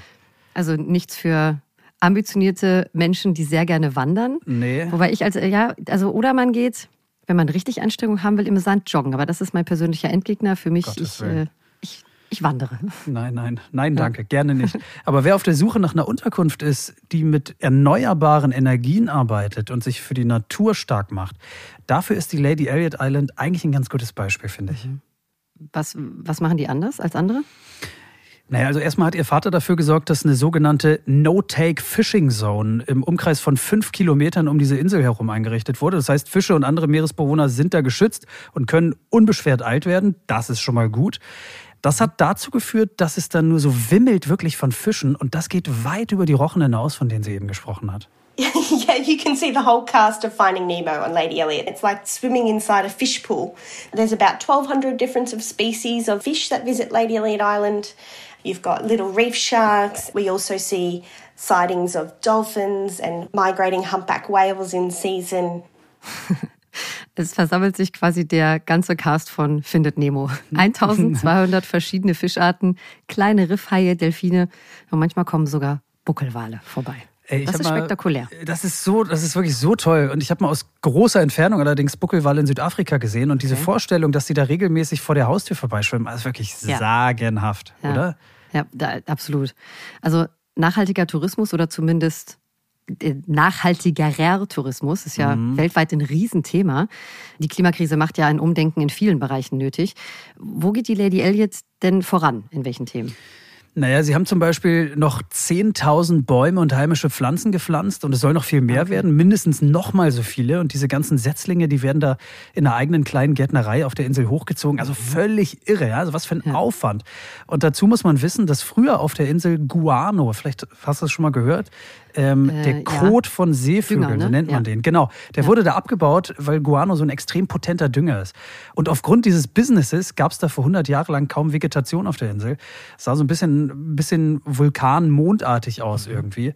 Also nichts für ambitionierte Menschen, die sehr gerne wandern. Nee. Wobei ich als, ja, also, oder man geht, wenn man richtig Anstrengung haben will, im Sand joggen. Aber das ist mein persönlicher Endgegner. Für mich, ich, äh, ich, wandere. Nein, nein, nein, danke, gerne nicht. Aber wer auf der Suche nach einer Unterkunft ist, die mit erneuerbaren Energien arbeitet und sich für die Natur stark macht, dafür ist die Lady Elliot Island eigentlich ein ganz gutes Beispiel, finde ich. Mhm. Was, was machen die anders als andere? Naja, also erstmal hat ihr Vater dafür gesorgt, dass eine sogenannte No-Take-Fishing-Zone im Umkreis von fünf Kilometern um diese Insel herum eingerichtet wurde. Das heißt, Fische und andere Meeresbewohner sind da geschützt und können unbeschwert alt werden. Das ist schon mal gut. Das hat dazu geführt, dass es dann nur so wimmelt wirklich von Fischen und das geht weit über die Rochen hinaus, von denen sie eben gesprochen hat. yeah, you can see the whole cast of Finding Nemo on Lady Elliot. It's like swimming inside a fish pool. There's about 1,200 different species of fish that visit Lady Elliot Island. You've got little reef sharks. We also see sightings of dolphins and migrating humpback whales in season. Es versammelt sich quasi der ganze Cast von Findet Nemo. 1200 verschiedene Fischarten, kleine Riffhaie, Delfine und manchmal kommen sogar Buckelwale vorbei. Ey, das ist mal, spektakulär. Das ist so, das ist wirklich so toll. Und ich habe mal aus großer Entfernung allerdings Buckelwale in Südafrika gesehen. Und diese okay. Vorstellung, dass die da regelmäßig vor der Haustür vorbeischwimmen, ist wirklich ja. sagenhaft, ja. oder? Ja, da, absolut. Also nachhaltiger Tourismus oder zumindest nachhaltigerer Tourismus ist ja mhm. weltweit ein Riesenthema. Die Klimakrise macht ja ein Umdenken in vielen Bereichen nötig. Wo geht die Lady Elliot denn voran? In welchen Themen? Naja, sie haben zum Beispiel noch 10.000 Bäume und heimische Pflanzen gepflanzt und es soll noch viel mehr okay. werden, mindestens noch mal so viele. Und diese ganzen Setzlinge, die werden da in einer eigenen kleinen Gärtnerei auf der Insel hochgezogen. Also völlig irre, ja? also was für ein ja. Aufwand. Und dazu muss man wissen, dass früher auf der Insel Guano, vielleicht hast du das schon mal gehört, ähm, äh, der Kot ja. von Seevögeln, Dünger, ne? so nennt man ja. den. Genau. Der ja. wurde da abgebaut, weil Guano so ein extrem potenter Dünger ist. Und aufgrund dieses Businesses gab es da vor 100 Jahren lang kaum Vegetation auf der Insel. Es sah so ein bisschen, bisschen Vulkan-mondartig aus mhm. irgendwie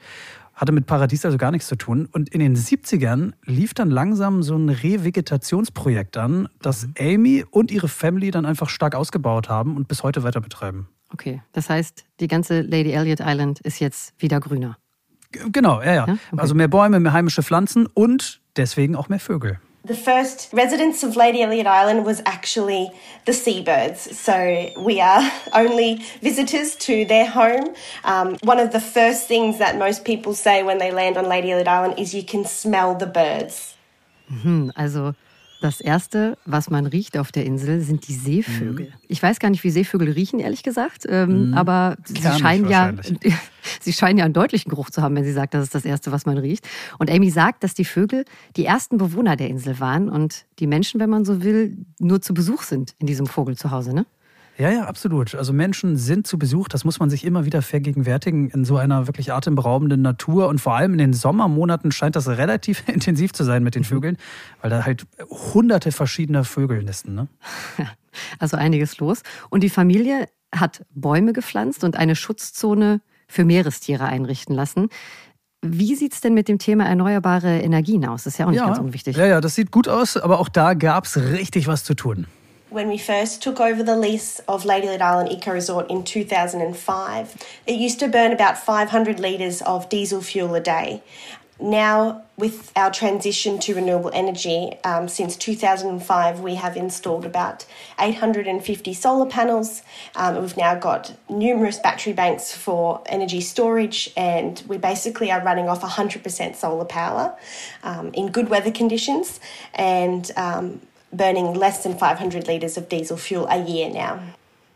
hatte mit Paradies also gar nichts zu tun. Und in den 70ern lief dann langsam so ein Revegetationsprojekt an, das mhm. Amy und ihre Family dann einfach stark ausgebaut haben und bis heute weiter betreiben. Okay, das heißt, die ganze Lady Elliot Island ist jetzt wieder grüner. Genau, ja, ja. ja? Okay. Also mehr Bäume, mehr heimische Pflanzen und deswegen auch mehr Vögel. The first residents of Lady Elliot Island was actually the seabirds. So we are only visitors to their home. Um, one of the first things that most people say when they land on Lady Elliot Island is you can smell the birds. Mhm, also Das erste, was man riecht auf der Insel, sind die Seevögel. Mhm. Ich weiß gar nicht, wie Seevögel riechen, ehrlich gesagt, ähm, mhm. aber sie scheinen ja, sie scheinen ja einen deutlichen Geruch zu haben, wenn sie sagt, das ist das erste, was man riecht. Und Amy sagt, dass die Vögel die ersten Bewohner der Insel waren und die Menschen, wenn man so will, nur zu Besuch sind in diesem Vogel zu Hause, ne? Ja, ja, absolut. Also Menschen sind zu Besuch, das muss man sich immer wieder vergegenwärtigen in so einer wirklich atemberaubenden Natur. Und vor allem in den Sommermonaten scheint das relativ intensiv zu sein mit den mhm. Vögeln, weil da halt hunderte verschiedener Vögel nisten. Ne? Also einiges los. Und die Familie hat Bäume gepflanzt und eine Schutzzone für Meerestiere einrichten lassen. Wie sieht es denn mit dem Thema erneuerbare Energien aus? Das ist ja auch nicht ja, ganz unwichtig. Ja, ja, das sieht gut aus, aber auch da gab es richtig was zu tun. When we first took over the lease of Ladyland Island Eco Resort in 2005. It used to burn about 500 litres of diesel fuel a day. now, with our transition to renewable energy, um, since 2005, we have installed about 850 solar panels. Um, we've now got numerous battery banks for energy storage, and we basically are running off 100% solar power um, in good weather conditions and um, burning less than 500 litres of diesel fuel a year now.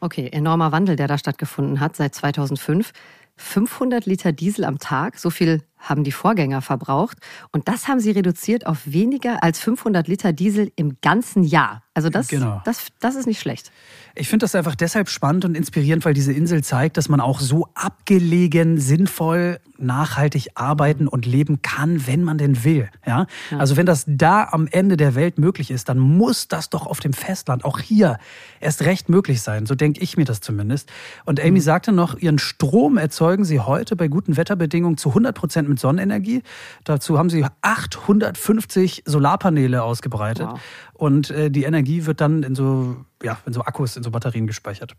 Okay, enormer Wandel, der da stattgefunden hat seit 2005. 500 Liter Diesel am Tag, so viel haben die Vorgänger verbraucht. Und das haben sie reduziert auf weniger als 500 Liter Diesel im ganzen Jahr. Also das, genau. das, das ist nicht schlecht. Ich finde das einfach deshalb spannend und inspirierend, weil diese Insel zeigt, dass man auch so abgelegen, sinnvoll, nachhaltig arbeiten und leben kann, wenn man denn will. Ja? ja? Also wenn das da am Ende der Welt möglich ist, dann muss das doch auf dem Festland auch hier erst recht möglich sein. So denke ich mir das zumindest. Und Amy mhm. sagte noch, ihren Strom erzeugen sie heute bei guten Wetterbedingungen zu 100 Prozent mit Sonnenenergie. Dazu haben sie 850 Solarpaneele ausgebreitet. Wow. Und äh, die Energie wird dann in so, ja, in so Akkus, in so Batterien gespeichert.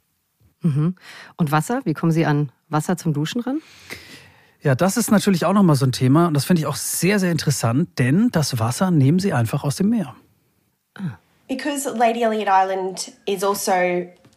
Mhm. Und Wasser? Wie kommen Sie an Wasser zum Duschen ran? Ja, das ist natürlich auch nochmal so ein Thema und das finde ich auch sehr, sehr interessant, denn das Wasser nehmen sie einfach aus dem Meer. Because Lady Elliot Island is also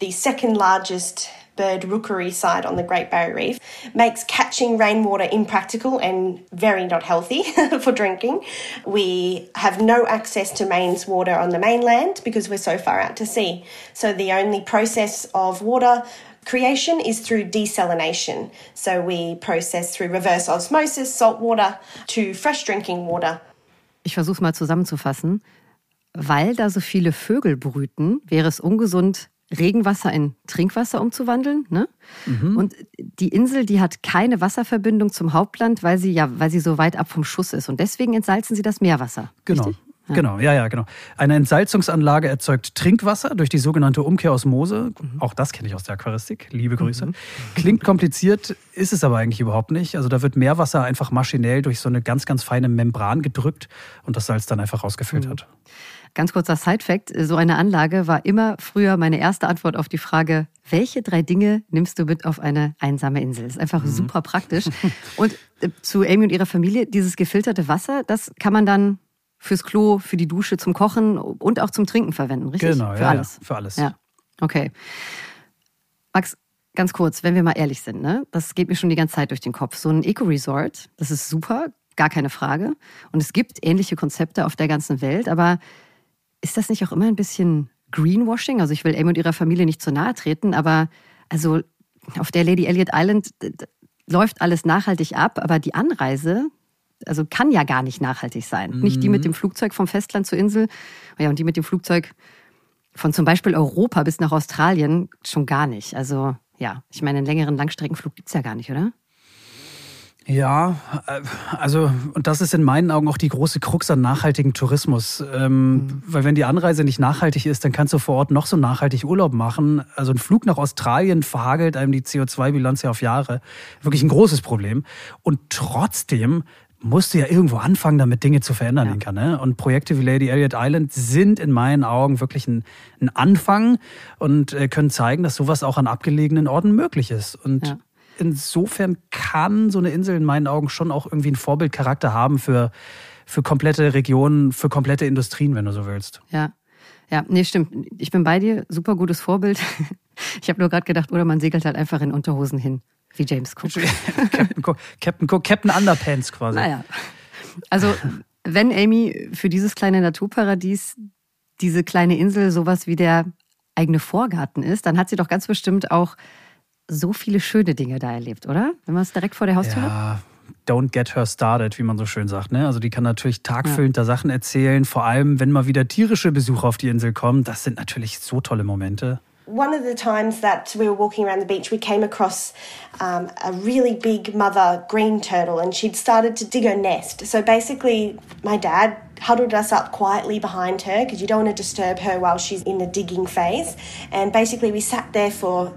the second largest bird rookery site on the Great Barrier Reef makes catching rainwater impractical and very not healthy for drinking. We have no access to mains water on the mainland because we're so far out to sea. So the only process of water creation is through desalination. So we process through reverse osmosis salt water to fresh drinking water. Ich versuche mal zusammenzufassen. Weil da so viele Vögel brüten, wäre es ungesund, Regenwasser in Trinkwasser umzuwandeln. Ne? Mhm. Und die Insel, die hat keine Wasserverbindung zum Hauptland, weil sie ja, weil sie so weit ab vom Schuss ist. Und deswegen entsalzen sie das Meerwasser. Genau. Richtig? Ja. Genau, ja, ja, genau. Eine Entsalzungsanlage erzeugt Trinkwasser durch die sogenannte Umkehrosmose. Mhm. Auch das kenne ich aus der Aquaristik. Liebe Grüße. Mhm. Klingt kompliziert, ist es aber eigentlich überhaupt nicht. Also da wird Meerwasser einfach maschinell durch so eine ganz, ganz feine Membran gedrückt und das Salz dann einfach rausgefiltert. Mhm. Ganz kurzer Side-Fact: So eine Anlage war immer früher meine erste Antwort auf die Frage, welche drei Dinge nimmst du mit auf eine einsame Insel? Das ist einfach mhm. super praktisch. Und äh, zu Amy und ihrer Familie, dieses gefilterte Wasser, das kann man dann fürs Klo, für die Dusche, zum Kochen und auch zum Trinken verwenden, richtig? Genau, für ja, alles. Ja, für alles. Ja, okay. Max, ganz kurz, wenn wir mal ehrlich sind, ne? das geht mir schon die ganze Zeit durch den Kopf. So ein Eco-Resort, das ist super, gar keine Frage. Und es gibt ähnliche Konzepte auf der ganzen Welt, aber ist das nicht auch immer ein bisschen Greenwashing? Also ich will Amy und ihrer Familie nicht zu nahe treten, aber also auf der Lady Elliot Island läuft alles nachhaltig ab, aber die Anreise, also kann ja gar nicht nachhaltig sein. Mhm. Nicht die mit dem Flugzeug vom Festland zur Insel, ja, und die mit dem Flugzeug von zum Beispiel Europa bis nach Australien schon gar nicht. Also ja, ich meine, einen längeren Langstreckenflug gibt es ja gar nicht, oder? Ja, äh, also, und das ist in meinen Augen auch die große Krux an nachhaltigen Tourismus. Ähm, mhm. Weil wenn die Anreise nicht nachhaltig ist, dann kannst du vor Ort noch so nachhaltig Urlaub machen. Also ein Flug nach Australien verhagelt einem die CO2-Bilanz ja auf Jahre. Wirklich ein großes Problem. Und trotzdem musst du ja irgendwo anfangen, damit Dinge zu verändern, ja. Inka, ne? Und Projekte wie Lady Elliot Island sind in meinen Augen wirklich ein, ein Anfang und äh, können zeigen, dass sowas auch an abgelegenen Orten möglich ist. Und ja insofern kann so eine Insel in meinen Augen schon auch irgendwie einen Vorbildcharakter haben für, für komplette Regionen, für komplette Industrien, wenn du so willst. Ja. Ja, nee, stimmt. Ich bin bei dir. Super gutes Vorbild. Ich habe nur gerade gedacht, oder man segelt halt einfach in Unterhosen hin, wie James Cook. Captain Cook, Captain Cook, Captain Underpants quasi. Naja. Also, wenn Amy für dieses kleine Naturparadies diese kleine Insel sowas wie der eigene Vorgarten ist, dann hat sie doch ganz bestimmt auch so viele schöne Dinge da erlebt, oder? Wenn man es direkt vor der Haustür ja. hat? Don't get her started, wie man so schön sagt. Ne? Also die kann natürlich tagfüllend ja. da Sachen erzählen, vor allem wenn mal wieder tierische Besucher auf die Insel kommen. Das sind natürlich so tolle Momente. One of the times that we were walking around the beach, we came across um, a really big mother green turtle, and she'd started to dig her nest. So basically, my dad huddled us up quietly behind her because you don't want to disturb her while she's in the digging phase. And basically, we sat there for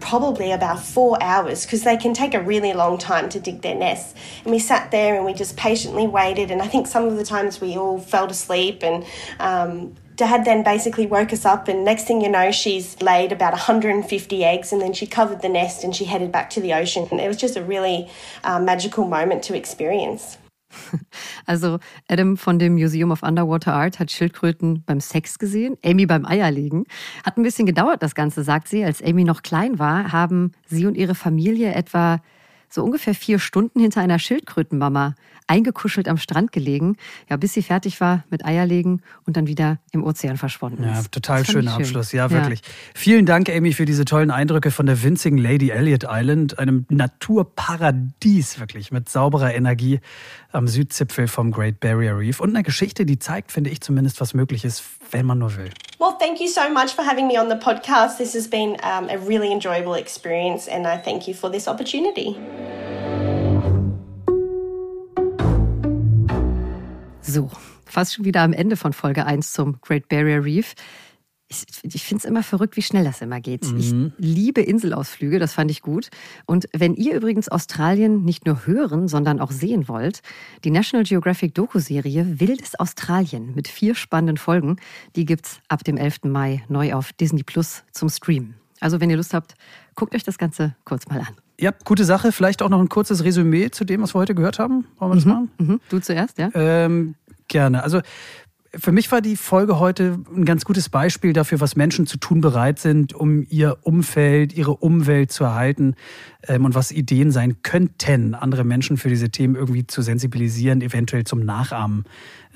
probably about four hours because they can take a really long time to dig their nests. And we sat there and we just patiently waited. And I think some of the times we all fell asleep and um, Dad then basically woke us up, and next thing you know, she's laid about 150 eggs, and then she covered the nest and she headed back to the ocean. And it was just a really uh, magical moment to experience. Also Adam von dem Museum of Underwater Art hat Schildkröten beim Sex gesehen, Amy beim Eierlegen. Hat ein bisschen gedauert, das Ganze, sagt sie. Als Amy noch klein war, haben sie und ihre Familie etwa so ungefähr vier Stunden hinter einer Schildkrötenmama eingekuschelt am Strand gelegen, ja, bis sie fertig war mit Eierlegen und dann wieder im Ozean verschwunden ist. Ja, total schöner schön. Abschluss. Ja, wirklich. Ja. Vielen Dank, Amy, für diese tollen Eindrücke von der winzigen Lady Elliot Island, einem Naturparadies wirklich mit sauberer Energie am Südzipfel vom Great Barrier Reef und einer Geschichte, die zeigt, finde ich zumindest, was möglich ist, wenn man nur will. Well, thank you so much for having me on the podcast. This has been um, a really enjoyable experience and I thank you for this opportunity. So, fast schon wieder am Ende von Folge 1 zum Great Barrier Reef. Ich, ich finde es immer verrückt, wie schnell das immer geht. Mhm. Ich liebe Inselausflüge, das fand ich gut. Und wenn ihr übrigens Australien nicht nur hören, sondern auch sehen wollt, die National Geographic Doku-Serie Wildes Australien mit vier spannenden Folgen, die gibt's ab dem 11. Mai neu auf Disney Plus zum Streamen. Also wenn ihr Lust habt, guckt euch das Ganze kurz mal an. Ja, gute Sache. Vielleicht auch noch ein kurzes Resümee zu dem, was wir heute gehört haben. Wollen wir das mhm. machen? Mhm. Du zuerst, ja? Ähm, gerne. Also für mich war die Folge heute ein ganz gutes Beispiel dafür, was Menschen zu tun bereit sind, um ihr Umfeld, ihre Umwelt zu erhalten ähm, und was Ideen sein könnten, andere Menschen für diese Themen irgendwie zu sensibilisieren, eventuell zum Nachahmen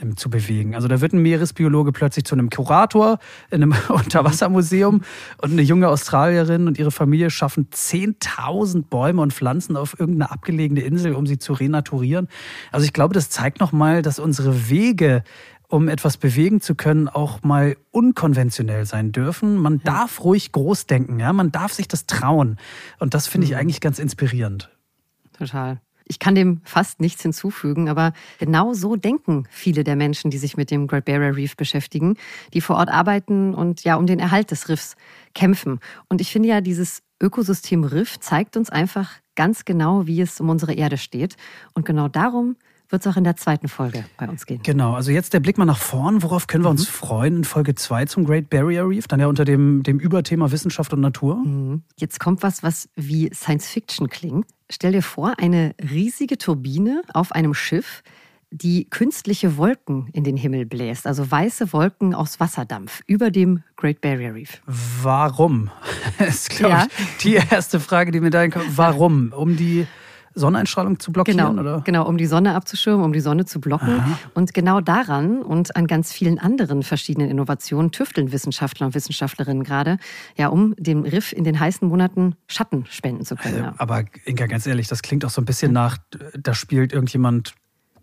ähm, zu bewegen. Also da wird ein Meeresbiologe plötzlich zu einem Kurator in einem Unterwassermuseum und eine junge Australierin und ihre Familie schaffen 10.000 Bäume und Pflanzen auf irgendeine abgelegene Insel, um sie zu renaturieren. Also ich glaube, das zeigt nochmal, dass unsere Wege um etwas bewegen zu können, auch mal unkonventionell sein dürfen. Man ja. darf ruhig groß denken, ja, man darf sich das trauen. Und das finde ich mhm. eigentlich ganz inspirierend. Total. Ich kann dem fast nichts hinzufügen, aber genau so denken viele der Menschen, die sich mit dem Great Barrier Reef beschäftigen, die vor Ort arbeiten und ja um den Erhalt des Riffs kämpfen. Und ich finde ja, dieses Ökosystem Riff zeigt uns einfach ganz genau, wie es um unsere Erde steht. Und genau darum wird es auch in der zweiten Folge bei uns gehen. Genau, also jetzt der Blick mal nach vorn. Worauf können wir mhm. uns freuen in Folge 2 zum Great Barrier Reef? Dann ja unter dem, dem Überthema Wissenschaft und Natur. Mhm. Jetzt kommt was, was wie Science Fiction klingt. Stell dir vor, eine riesige Turbine auf einem Schiff, die künstliche Wolken in den Himmel bläst, also weiße Wolken aus Wasserdampf über dem Great Barrier Reef. Warum? Das ist, glaube ja. ich, die erste Frage, die mir da kommt. Warum? Um die Sonneneinstrahlung zu blockieren? Genau, oder? genau, um die Sonne abzuschirmen, um die Sonne zu blocken. Aha. Und genau daran und an ganz vielen anderen verschiedenen Innovationen tüfteln Wissenschaftler und Wissenschaftlerinnen gerade, ja, um dem Riff in den heißen Monaten Schatten spenden zu können. Also, aber Inka, ganz ehrlich, das klingt auch so ein bisschen nach, da spielt irgendjemand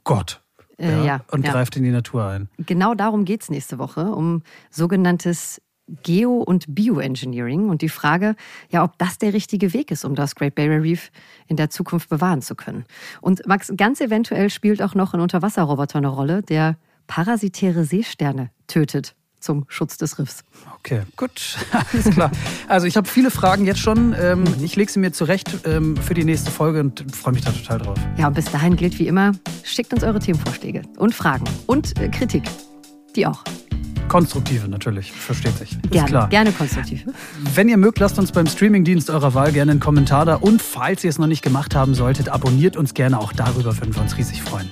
Gott. Äh, ja, ja, und ja. greift in die Natur ein. Genau darum geht es nächste Woche, um sogenanntes Geo- und Bioengineering und die Frage, ja, ob das der richtige Weg ist, um das Great Barrier Reef in der Zukunft bewahren zu können. Und Max, ganz eventuell spielt auch noch ein Unterwasserroboter eine Rolle, der parasitäre Seesterne tötet zum Schutz des Riffs. Okay, gut, alles klar. Also ich habe viele Fragen jetzt schon. Ähm, ich lege sie mir zurecht ähm, für die nächste Folge und freue mich da total drauf. Ja, und bis dahin gilt wie immer, schickt uns eure Themenvorschläge und Fragen und äh, Kritik. Die auch. Konstruktive natürlich, versteht sich. Ist gerne, klar. gerne konstruktive. Wenn ihr mögt, lasst uns beim Streamingdienst eurer Wahl gerne einen Kommentar da. Und falls ihr es noch nicht gemacht haben solltet, abonniert uns gerne. Auch darüber würden wir uns riesig freuen.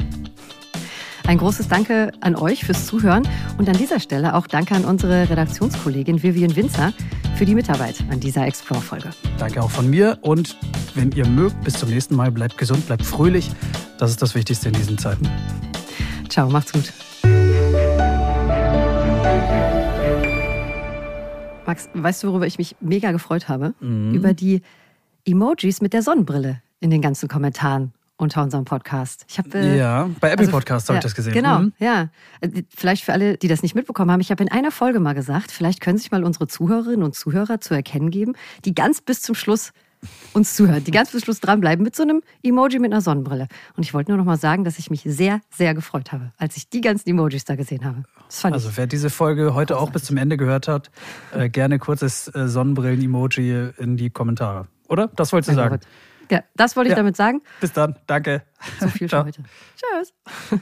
Ein großes Danke an euch fürs Zuhören und an dieser Stelle auch Danke an unsere Redaktionskollegin Vivian Winzer für die Mitarbeit an dieser Explore-Folge. Danke auch von mir und wenn ihr mögt, bis zum nächsten Mal, bleibt gesund, bleibt fröhlich. Das ist das Wichtigste in diesen Zeiten. Ciao, macht's gut. Max, weißt du, worüber ich mich mega gefreut habe? Mhm. Über die Emojis mit der Sonnenbrille in den ganzen Kommentaren unter unserem Podcast. Ich habe äh, ja bei Apple also, Podcast habe ja, ich das gesehen. Genau, mhm. ja. Äh, vielleicht für alle, die das nicht mitbekommen haben, ich habe in einer Folge mal gesagt, vielleicht können sich mal unsere Zuhörerinnen und Zuhörer zu erkennen geben, die ganz bis zum Schluss uns zuhören, die ganz bis Schluss dranbleiben mit so einem Emoji mit einer Sonnenbrille. Und ich wollte nur noch mal sagen, dass ich mich sehr, sehr gefreut habe, als ich die ganzen Emojis da gesehen habe. also wer diese Folge heute großartig. auch bis zum Ende gehört hat, äh, gerne kurzes äh, Sonnenbrillen-Emoji in die Kommentare. Oder? Das wolltest du sagen? Ja, das wollte ich ja. damit sagen. Bis dann. Danke. So viel für heute. Tschüss.